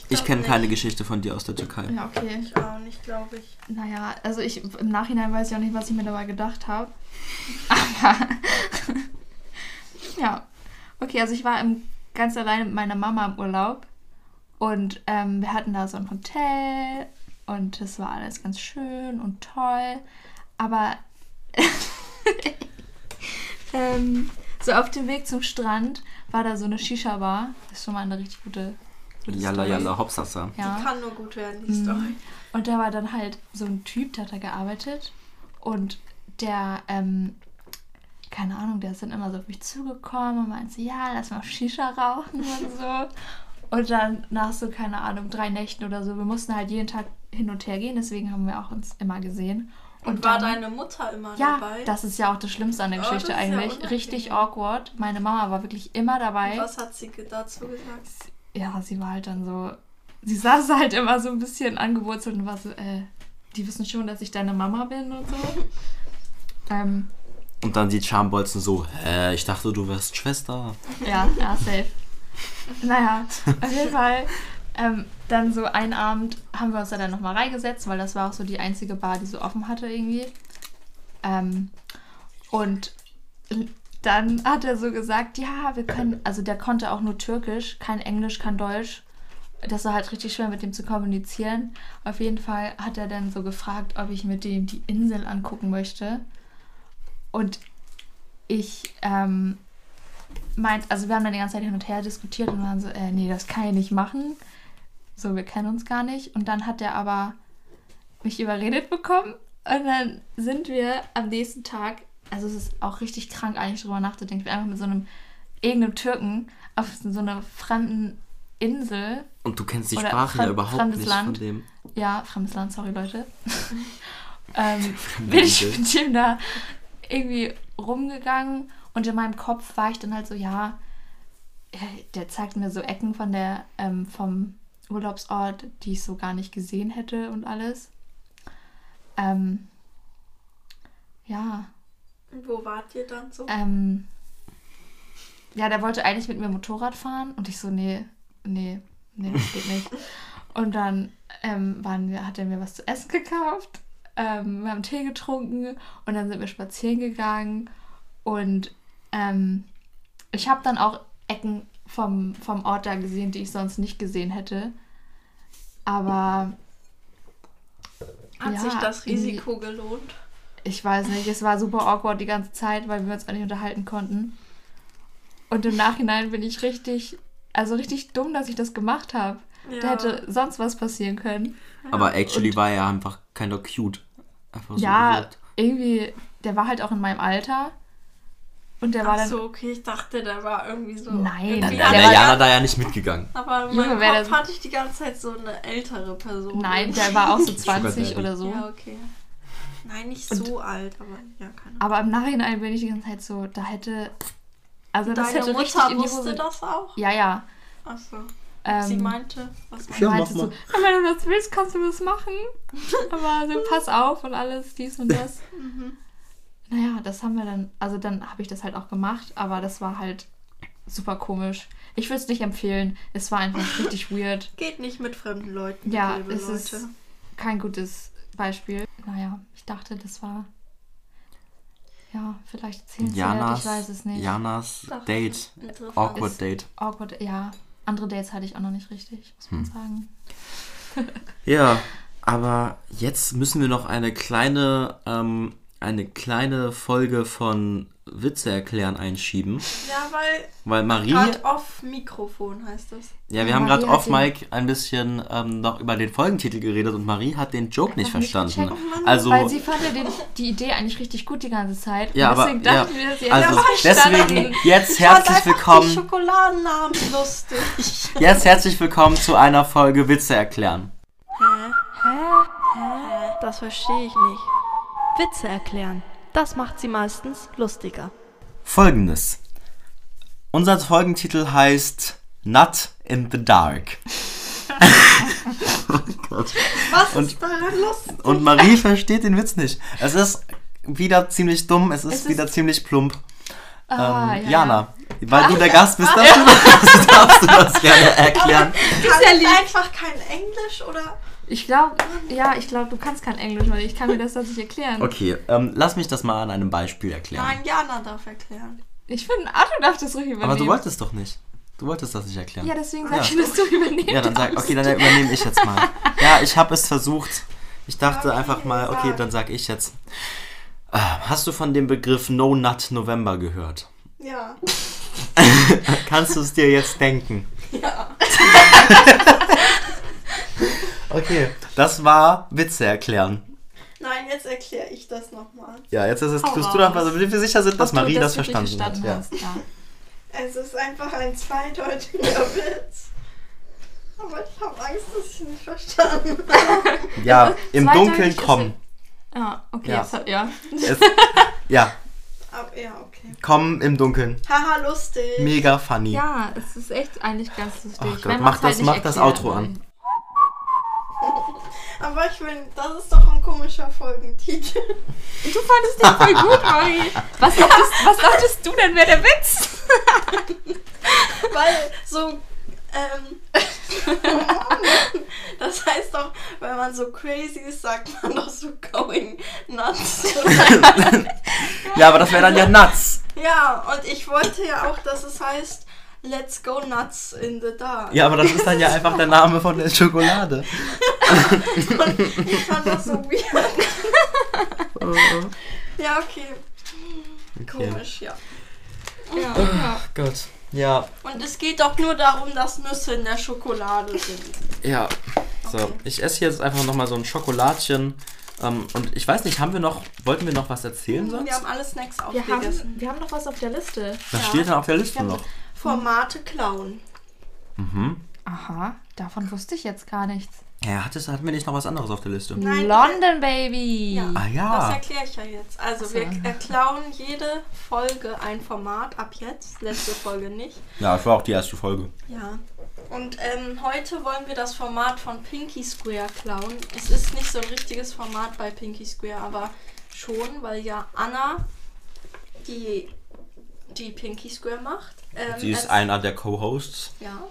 Ich kenne nicht. keine Geschichte von dir aus der Türkei. Ja, okay. Ich auch nicht, glaube ich. Naja, also ich im Nachhinein weiß ich auch nicht, was ich mir dabei gedacht habe. Aber ja. Okay, also ich war im, ganz alleine mit meiner Mama im Urlaub. Und ähm, wir hatten da so ein Hotel und es war alles ganz schön und toll. Aber ähm, so auf dem Weg zum Strand war da so eine Shisha-Bar. Das ist schon mal eine richtig gute, gute Yalla Story. yalla hopsasa. Ja. Die kann nur gut werden, die Mhm. Story. Und da war dann halt so ein Typ, der hat da gearbeitet. Und der, ähm, keine Ahnung, der ist dann immer so auf mich zugekommen und meinte, ja, lass mal Shisha rauchen und so. Und dann nach so, keine Ahnung, drei Nächten oder so, wir mussten halt jeden Tag hin und her gehen, deswegen haben wir auch uns immer gesehen. Und, war dann- deine Mutter immer Ja, dabei? das ist ja auch das Schlimmste an der Oh, Geschichte ja eigentlich. unangenehm. Richtig awkward. Meine Mama war wirklich immer dabei. Und was hat sie dazu gesagt? ja, sie war halt dann so. Sie saß halt immer so ein bisschen angewurzelt und war so, äh, die wissen schon, dass ich deine Mama bin und so. ähm, Und dann sieht Schambolzen so, hä, ich dachte, du wärst Schwester. ja, ja, safe. Naja, auf jeden Fall. Ähm, dann so einen Abend haben wir uns da dann nochmal reingesetzt, weil das war auch so die einzige Bar, die so offen hatte irgendwie. Ähm, und dann hat er so gesagt, ja, wir können, also der konnte auch nur Türkisch, kein Englisch, kein Deutsch. Das war halt richtig schwer mit dem zu kommunizieren. Auf jeden Fall hat er dann so gefragt, ob ich mit dem die Insel angucken möchte. Und ich ähm, meint, also wir haben dann die ganze Zeit hin und her diskutiert und waren so, äh, nee, das kann ich nicht machen. So, wir kennen uns gar nicht. Und dann hat er aber mich überredet bekommen. Und dann sind wir am nächsten Tag, also es ist auch richtig krank eigentlich drüber nachzudenken, wir einfach mit so einem irgendeinem Türken auf so einer fremden Insel, Und du kennst die Sprache ja überhaupt fremdes nicht Land. von dem. ja, fremdes Land, sorry Leute, ähm, bin ich mit dem da irgendwie rumgegangen und in meinem Kopf war ich dann halt so, ja, äh, der zeigt mir so Ecken von der, ähm, vom Urlaubsort, die ich so gar nicht gesehen hätte und alles. Ähm, ja, Wo wart ihr dann so? ähm, ja, der wollte eigentlich mit mir Motorrad fahren und ich so, nee, nee, nee, das geht nicht. Und dann ähm, waren wir, hat er mir was zu essen gekauft, ähm, wir haben Tee getrunken und dann sind wir spazieren gegangen und ähm, ich habe dann auch Ecken vom, vom Ort da gesehen, die ich sonst nicht gesehen hätte. Aber Hat ja, sich das Risiko gelohnt? ich weiß nicht, es war super awkward die ganze Zeit, weil wir uns auch nicht unterhalten konnten. Und im Nachhinein bin ich richtig, also richtig dumm, dass ich das gemacht habe. Da hätte sonst was passieren können. Aber actually war er einfach kind of cute. Einfach so ja, gewirkt. irgendwie, der war halt auch in meinem Alter. Und der war Ach dann. so, okay, ich dachte, der war irgendwie so. Nein, irgendwie der der war Jana ja- da ja nicht mitgegangen. Aber in Junge, Kopf hatte ich die ganze Zeit so eine ältere Person. Nein, der war auch so Sugar 20 Daddy. oder so. Ja, okay. Nein, nicht Und- so alt, aber ja, keine Ahnung. Aber im Nachhinein bin ich die ganze Zeit so, da hätte. Also das Deine hätte richtig Mutter in die wusste Hose. das auch? Ja, ja. Achso. Ähm, Sie meinte, was Sie Ja, meinte so, "Ja, wenn du das willst, kannst du das machen. Aber so, pass auf und alles, dies und das. Mhm. Naja, das haben wir dann, also dann habe ich das halt auch gemacht, aber das war halt super komisch. Ich würde es nicht empfehlen. Es war einfach richtig weird. Geht nicht mit fremden Leuten, Ja, es Leute. ist kein gutes Beispiel. Naja, ich dachte, das war. Ja, vielleicht erzählenswert, Janas, ich weiß es nicht. Janas Doch, Date. Awkward Ist- Date. Awkward, ja. Andere Dates hatte ich auch noch nicht richtig, muss Hm. man sagen. Ja, aber jetzt müssen wir noch eine kleine, ähm, eine kleine Folge von Witze erklären einschieben. Ja, weil Weil Marie, gerade off Mikrofon heißt das. ja, wir Ja, haben gerade off Mic ein bisschen ähm, noch über den Folgentitel geredet und Marie hat den Joke nicht Einfach nicht verstanden. gecheckt. also, Weil sie fand ja den, die Idee eigentlich richtig gut die ganze Zeit. ja, Und aber deswegen ja, dachten wir, sie also deswegen verstanden. jetzt herzlich willkommen, Schokoladennamen lustig. jetzt herzlich willkommen zu einer Folge Witze erklären. Hä? Hä? Hä? Das verstehe ich nicht. Witze erklären. Das macht sie meistens lustiger. Folgendes. Unser Folgentitel heißt Nut in the Dark. Was Und- ist daran lustig? Und Marie versteht den Witz nicht. Es ist wieder ziemlich dumm, es ist Es ist- wieder ziemlich plump. Ah, ähm, ja, Jana, weil du der Gast bist, darfst du, das, darfst du das gerne erklären. Kann ja ich lieb. einfach kein Englisch oder? Ich glaube, ja, ich glaube, du kannst kein Englisch, weil ich kann mir das sonst nicht erklären. Okay, ähm, lass mich das mal an einem Beispiel erklären. Nein, Jana darf erklären. Ich finde, Arthur darf das ruhig übernehmen. Aber du wolltest doch nicht. Du wolltest das nicht erklären. Ja, deswegen sag Ja. ich, dass du übernehmen Ja, dann sag, okay, dann übernehme ich jetzt mal. Ja, ich habe es versucht. Ich dachte Okay, einfach mal, okay, dann sag ich jetzt. Äh, Hast du von dem Begriff No Nut November gehört? Ja. Kannst du es dir jetzt denken? Ja. Okay, das war Witze erklären. Nein, jetzt erkläre ich das nochmal. Ja, jetzt ist es, Hau tust du doch, raus. also wenn wir sicher sind, dass Ob Marie das, wirklich verstanden, hat. Ja. ja. Es ist einfach ein zweideutiger Witz. Aber ich habe Angst, dass ich ihn nicht verstanden habe. ja, im Dunkeln kommen. Ah, okay, Ja. hat, ja. Es, ja, ja, okay. kommen im Dunkeln. Haha, lustig. Mega funny. Ja, es ist echt eigentlich ganz lustig. Ach Gott, wenn mach halt das- nicht mach das Outro an. Aber ich finde, das ist doch ein komischer Folgentitel. Du fandest den voll gut, Marie. Was dachtest, was dachtest du denn, wäre der Witz? Weil so, ähm, das heißt doch, wenn man so crazy ist, sagt man doch so going nuts. Ja, aber das wäre dann ja Nuts. Ja, und ich wollte ja auch, dass es heißt Let's go nuts in the dark. Ja, aber das ist dann ja einfach der Name von der Schokolade. Und ich fand das so weird. ja, okay. Okay. Komisch, ja. Gott. Ja, Und es geht doch nur darum, dass Nüsse in der Schokolade sind. ja. So, ich esse jetzt einfach nochmal so ein Schokoladchen. Ähm, und ich weiß nicht, haben wir noch, wollten wir noch was erzählen sonst? Wir haben alle Snacks Wir haben, aufgegessen. wir haben noch was auf der Liste. Was steht denn auf der Liste Ja. noch? Formate klauen. Mhm. Aha, davon wusste ich jetzt gar nichts. Ja, hattest, hatten wir nicht noch was anderes auf der Liste? Nein, London Baby. Ja. Ah Das ja. erkläre ich ja jetzt. Also so. wir äh, klauen jede Folge ein Format ab jetzt. Letzte Folge nicht. Ja, das war auch die erste Folge. Ja. Und ähm, heute wollen wir das Format von Pinky Square klauen. Es ist nicht so ein richtiges Format bei Pinky Square, aber schon, weil ja Anna die, die Pinky Square macht. Ähm, Sie ist einer der Co-Hosts. Ja.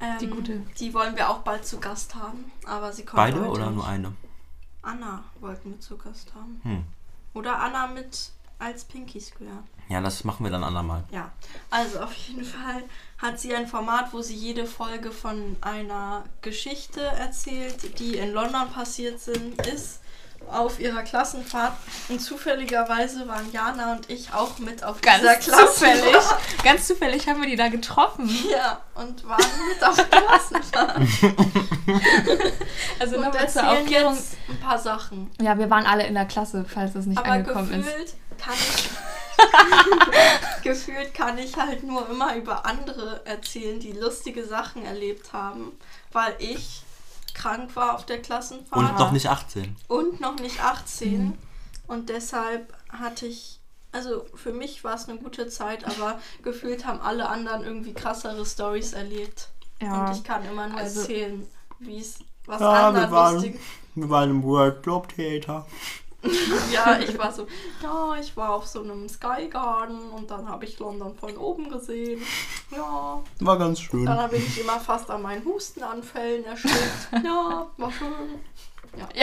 Ähm, Die gute. Die wollen wir auch bald zu Gast haben, aber sie kommt Beide heute oder nicht. nur eine? Anna wollten wir zu Gast haben. Hm. Oder Anna mit als Pinky Square. Ja, das machen wir dann andermal. Ja, also auf jeden Fall hat sie ein Format, wo sie jede Folge von einer Geschichte erzählt, die in London passiert sind, ist auf ihrer Klassenfahrt. Und zufälligerweise waren Jana und ich auch mit auf Ganz dieser Klassenfahrt. zufällig. Ganz zufällig haben wir die da getroffen. Ja, und waren mit auf der Klassenfahrt. Also und nochmal zur Aufklärung. jetzt ein paar Sachen. Ja, wir waren alle in der Klasse, falls das nicht Aber angekommen ist. gefühlt kann ich. gefühlt kann ich halt nur immer über andere erzählen, die lustige Sachen erlebt haben, weil ich krank war auf der Klassenfahrt Und noch nicht 18. und noch nicht 18 Mhm. und deshalb hatte ich also für mich war es eine gute Zeit, aber gefühlt haben alle anderen irgendwie krassere Stories erlebt. Ja. Und ich kann immer nur Also- erzählen, wie es was Ja, wir anderen waren- lustig Wir waren im World Globe Theater. Ja, ich war so, ja, ich war auf so einem Sky Garden und dann habe ich London von oben gesehen. Ja, War ganz schön. dann bin ich immer fast an meinen Hustenanfällen erstickt. Ja, war schön.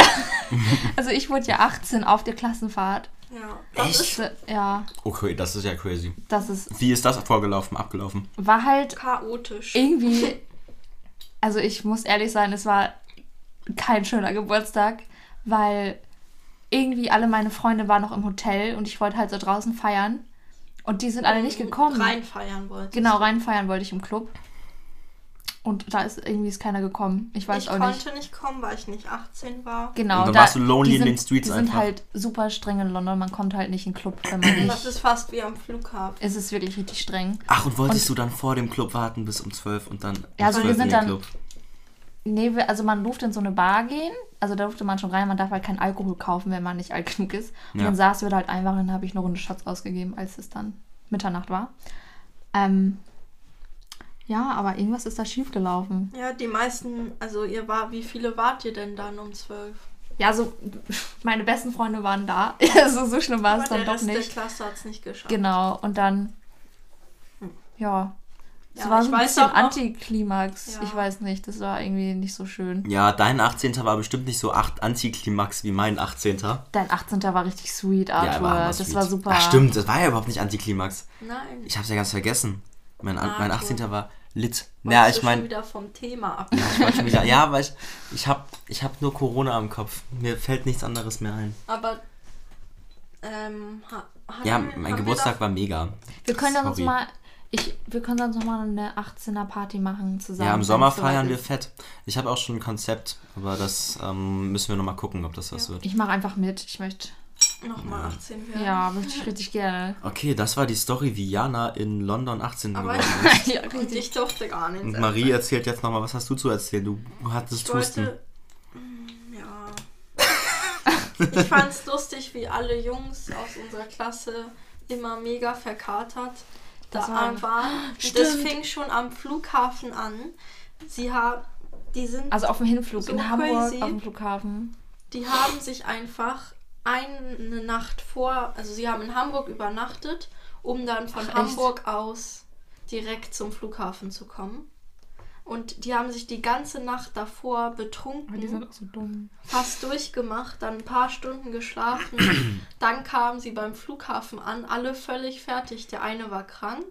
Also ich wurde ja 18 auf der Klassenfahrt. Ja, das Echt? ist Das, ja, Okay, das ist ja crazy. das ist, Wie ist das vorgelaufen, abgelaufen? war halt chaotisch. irgendwie, also ich muss ehrlich sein, es war kein schöner Geburtstag, weil irgendwie alle meine Freunde waren noch im Hotel und ich wollte halt so draußen feiern und die sind alle nicht gekommen. Rein feiern wollte. Genau, rein feiern wollte ich im Club. Und da ist irgendwie ist keiner gekommen. Ich weiß ich auch konnte nicht. nicht. kommen, weil ich nicht 18 war. Genau, Und dann da- warst du lonely die in sind, den Streets Die sind einfach. halt super streng in London. Man kommt halt nicht in den Club, wenn man Das nicht. ist fast wie am Flughafen. Es ist wirklich richtig streng. Ach, und wolltest du dann vor dem Club warten bis um 12 und dann Ja, um also wir 12 in sind den dann- Club? Nee, wir- also man durfte in so eine Bar gehen. Also da durfte man schon rein. Man darf halt keinen Alkohol kaufen, wenn man nicht alt genug ist. Und Ja. dann saßen wir da halt einfach und dann habe ich eine Runde Shots ausgegeben, als es dann Mitternacht war. Ähm, ja, aber irgendwas ist da schief gelaufen. Ja, die meisten, also ihr war, wie viele wart ihr denn dann um 12? Ja, so meine besten Freunde waren da. Also so schlimm war Aber es dann der doch Rest der nicht. Klasse hat es nicht geschafft. Genau, und dann, ja, es Ja, war ich so ein weiß bisschen Antiklimax. Ja. Ich weiß nicht, das war irgendwie nicht so schön. Ja, dein 18. war bestimmt nicht so 8 Antiklimax wie mein 18. Dein 18. war richtig sweet, Ja, Arthur. er hammer das sweet. war super. Ach stimmt, das war ja überhaupt nicht Antiklimax. Nein. Ich hab's ja ganz vergessen. Mein, An- mein Arthur. 18. war lit. Wolltest Ja, ich schon meine, wieder vom Thema ab. schon wieder, ja, weil ich, ich hab, ich hab nur Corona am Kopf. Mir fällt nichts anderes mehr ein. Aber ähm, ha, Ja, mein Geburtstag war mega. Wir können dann uns Sorry. mal, ich, wir können sonst noch mal eine 18er Party machen zusammen. Ja, im Sommer es feiern wir fett. Ich habe auch schon ein Konzept, aber das ähm, müssen wir nochmal gucken, ob das was wird. Ich mache einfach mit. Ich möchte, nochmal 18 werden? ja, möchte ich richtig gerne. Okay, das war die Story, wie Jana in London 18 Aber geworden ist. ja, Und richtig. ich durfte gar nicht. Und Marie erzählt jetzt nochmal, was hast du zu erzählen? Du hattest ich Husten. wollte. Mm, Ja. ich fand's lustig, wie alle Jungs aus unserer Klasse immer mega verkatert Das war- waren. Und Das fing schon am Flughafen an. Sie haben. Die sind. Also auf dem Hinflug So in Hamburg, crazy. auf dem Flughafen. Die haben sich einfach eine Nacht vor, also sie haben in Hamburg übernachtet, um dann von Ach? Hamburg aus direkt zum Flughafen zu kommen. Und die haben sich die ganze Nacht davor Aber die betrunken, sind auch so dumm. fast durchgemacht, dann ein paar Stunden geschlafen. dann kamen sie beim Flughafen an, alle völlig fertig. Der eine war krank.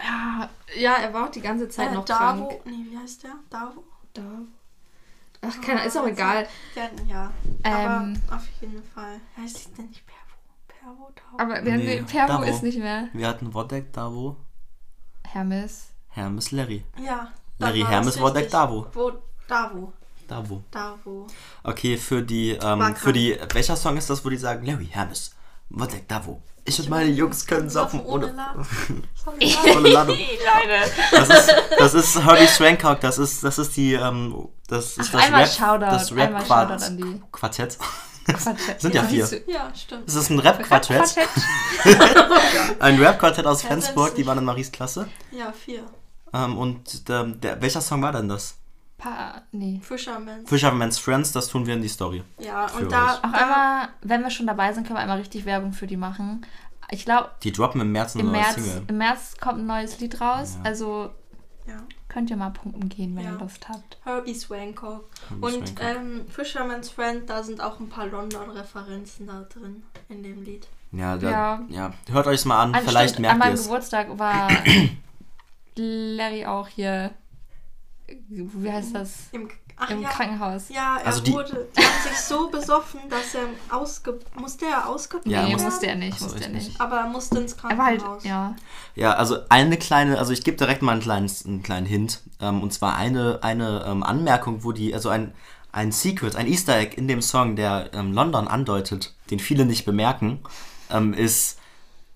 Ja, ja, er war auch die ganze Zeit Äh, noch Davo, krank. nee, wie heißt der? Davo? Da. Ach, keine, ist auch egal. Der, ja, Ähm. aber auf jeden Fall. Heißt es denn nicht Pervo? Pervo, Davo? Aber wir Nee, nee, Pervo Davo. ist nicht mehr. Wir hatten Wodek Davo, Hermes. Hermes Larry. Ja. Larry war Hermes Wodek richtig. Davo. Wo, Davo. Davo. Davo. Okay, für die, War ähm, für die, welcher Song ist das, wo die sagen, Larry Hermes, Wodek Davo. Ich und meine Jungs können saufen ohne volle Ladung. Das ist, das ist Herbie Swancock, das ist, das ist die, ähm, das ist Ach, das einmal Rap, Shoutout, das einmal Rap Shoutout an die. Quartett. Quartett. Sind ja vier. hieß- Ja, stimmt. Es ist ein Rap-Quartett, Quartett. ein Rap-Quartett aus Ja, Flensburg, die waren in Maries Klasse. Ja, vier. Ähm, und ähm, der, welcher Song war denn das? Pa nee. Fisherman. Fisherman's Friends, das tun wir in die Story. Ja, und da. euch. Auch da einmal, wenn wir schon dabei sind, können wir einmal richtig Werbung für die machen. Ich glaube, Die droppen im März eine im neue März, Single. im März kommt ein neues Lied raus. Ja. Also ja, könnt ihr mal pumpen gehen, wenn Ja. ihr Lust habt. Herbie Swancock. Herbie Und Swancock. ähm, Fisherman's Friend, da sind auch ein paar London-Referenzen da drin in dem Lied. Ja, der, Ja. ja. hört euch's mal an, An- vielleicht stimmt, an merkt ihr meinem es. Geburtstag war Larry auch hier. Wie heißt das? Im, ach, Im ja. Krankenhaus. Ja, er Also die- wurde die haben sich so besoffen, dass er ausge... Musste er ausgepumpt Ja, nee, muss- musste er nicht, musste er nicht. nicht. Aber er musste ins Er war halt, Krankenhaus. ja. Ja, also eine kleine, also ich gebe direkt mal einen kleinen, einen kleinen Hint. Ähm, und zwar eine, eine ähm, Anmerkung, wo die, also ein, ein Secret, ein Easter Egg in dem Song, der ähm, London andeutet, den viele nicht bemerken, ähm, ist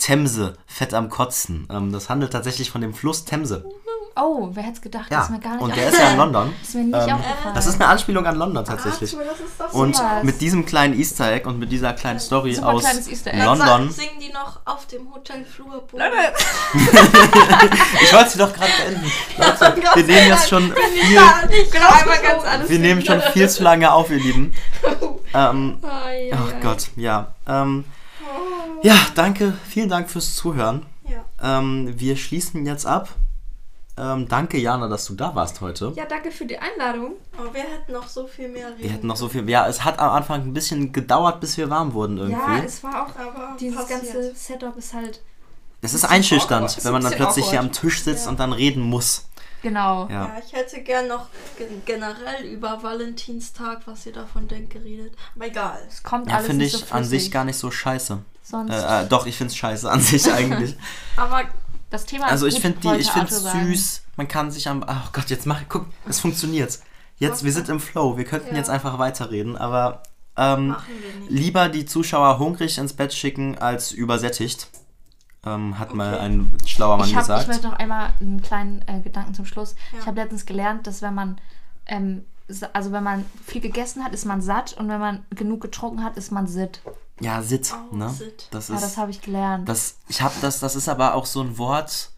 Themse, Fett am Kotzen. Ähm, das handelt tatsächlich von dem Fluss Themse. Oh, wer hätte es gedacht? Ja, Das ist mir gar nicht und der ist ja in London. Ist mir nicht Ähm, aufgefallen. Das ist eine Anspielung an London tatsächlich. Arthur, das ist doch Und mit diesem kleinen Easter Egg und mit dieser kleinen Story Super aus kleines Easter Egg. Dann sa- London. Singen die noch auf dem Hotel Flurboden. Ich wollte sie doch gerade beenden. Leute, wir nehmen jetzt schon viel, Genau, wir nehmen schon viel zu lange auf, ihr Lieben. Ähm, oh. Gott, ja. Ähm, ja, danke, vielen Dank fürs Zuhören. Ja. Ähm, wir schließen jetzt ab. Ähm, danke, Jana, dass du da warst heute. Ja, danke für die Einladung. Oh, wir hätten noch so viel mehr reden. Wir hätten noch so viel. Ja, es hat am Anfang ein bisschen gedauert, bis wir warm wurden irgendwie. Ja, es war auch. Aber Dieses passiert. ganze Setup ist halt. es ist einschüchternd, awkward. wenn man dann plötzlich hier am awkward. Tisch sitzt Ja. und dann reden muss. Genau. Ja. Ja, ich hätte gern noch gen- generell über Valentinstag, was ihr davon denkt, geredet. Aber egal. Es kommt Ja, alles finde ich so an sich gar nicht so scheiße. Sonst. Äh, äh, doch, ich finde es scheiße an sich eigentlich. Aber das Thema Also ist ich finde die, ich finde sagen. süß. Man kann sich am. Ach Gott, jetzt mach, guck, es funktioniert. Jetzt, wir sind im Flow. Wir könnten Ja. jetzt einfach weiterreden, aber ähm, lieber die Zuschauer hungrig ins Bett schicken als übersättigt. Ähm, hat mal Okay. ein schlauer Mann Ich, hab, ich gesagt. möchte noch einmal einen kleinen äh, Gedanken zum Schluss. Ja. Ich habe letztens gelernt, dass wenn man, ähm, also wenn man viel gegessen hat, ist man satt und wenn man genug getrunken hat, ist man sitt. ja, Sit, Oh, ne? Sit. Das Ja, ist. das habe ich gelernt. Das, ich habe das, das ist aber auch so ein Wort,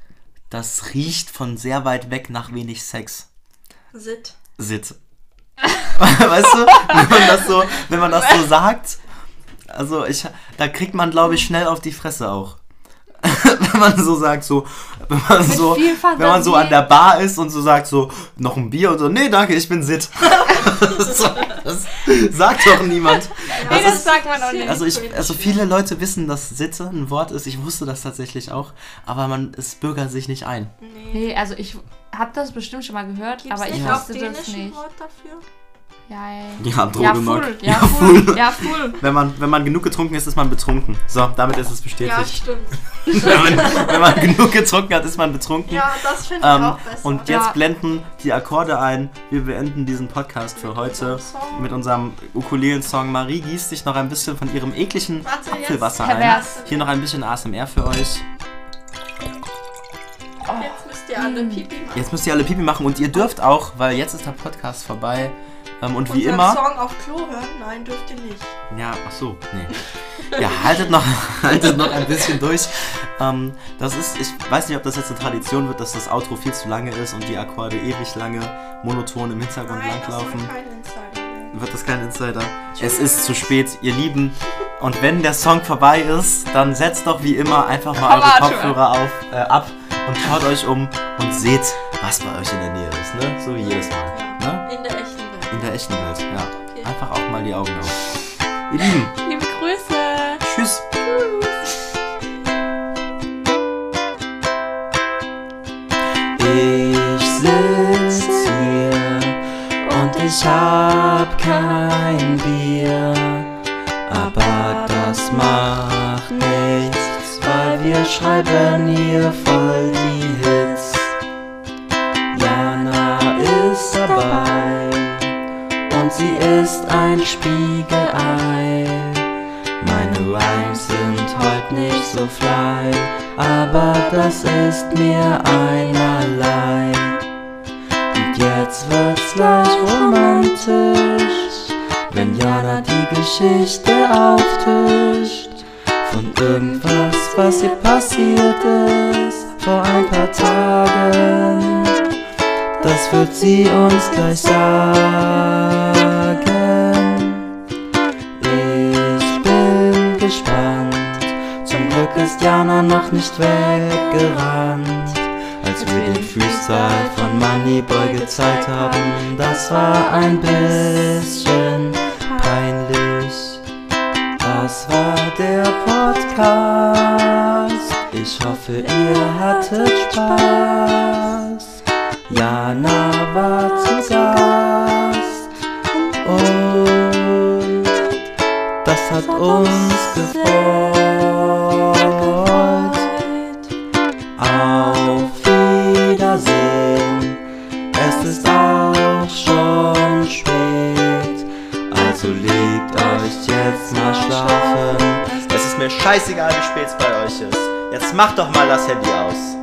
das riecht von sehr weit weg nach wenig Sex. Sit. Sit. weißt du, wenn man das so, wenn man das so sagt, also ich, da kriegt man, glaube ich, schnell auf die Fresse auch. wenn man so sagt, so, wenn man Mit so, wenn man so an der Bar ist und so sagt, so, noch ein Bier und so, nee, danke, ich bin so, das sagt doch niemand. nee, das das sagt man auch nicht. Also ich, also viele Leute wissen, dass Sitte ein Wort ist. Ich wusste das tatsächlich auch, aber man es bürgert sich nicht ein. Nee. nee, also ich habe das bestimmt schon mal gehört, Gibt's aber ich wusste das nicht. Wort dafür? Ja, ja, Ja, Droge ja, full, ja, full, ja, full. Wenn man, wenn man genug getrunken ist, ist man betrunken. So, damit ist es Ja, bestätigt. stimmt. wenn, man, wenn man genug getrunken hat, ist man betrunken. Ja, das finde ich Ähm, auch besser. und jetzt Ja. blenden die Akkorde ein. Wir beenden diesen Podcast für heute mit unserem Ukulelen-Song. Marie gießt sich noch ein bisschen von ihrem ekligen Warte, Apfelwasser ein. Hier noch ein bisschen ASMR für euch. Jetzt müsst ihr alle Hm. Pipi machen. Jetzt müsst ihr alle Pipi machen und ihr dürft auch, weil jetzt ist der Podcast vorbei. Ähm, und wie Unseren immer. Song auf Klo hören? Nein, dürft ihr nicht. Ja, ach so, nee. Ja, haltet noch, haltet noch ein bisschen durch. Ähm, das ist, ich weiß nicht, ob das jetzt eine Tradition wird, dass das Outro viel zu lange ist und die Akkorde ewig lange monoton im Hintergrund Nein, das soll langlaufen. kein Insider werden. Wird das kein Insider? Es ist zu spät, ihr Lieben. Und wenn der Song vorbei ist, dann setzt doch wie immer einfach mal eure. Kopfhörer auf, äh, ab und schaut euch um und seht, was bei euch in der Nähe ist, ne? So wie jedes Mal. Ne? In der echten Welt. Ja. Okay. Einfach auch mal die Augen auf. Ihr Lieben, Liebe Grüße. tschüss. Ich sitz hier und ich hab kein Bier, aber das macht nichts, weil wir schreiben hier voll die ein Spiegelei. Meine Rhymes sind heute nicht so fly, aber das ist mir einerlei. Und jetzt wird's leicht romantisch, wenn Jana die Geschichte auftischt. Von irgendwas, was ihr passiert ist vor ein paar Tagen. Das wird sie uns gleich sagen. Ist Jana noch nicht weggerannt. Als wir den Freestyle von Moneyboy gezeigt haben, das war ein bisschen peinlich. Das war der Podcast. Ich hoffe, ihr hattet Spaß. Jana war zu Gast. Und das hat uns gefreut. Jetzt mal schlafen. Es ist mir scheißegal, wie spät es bei euch ist. Jetzt macht doch mal das Handy aus.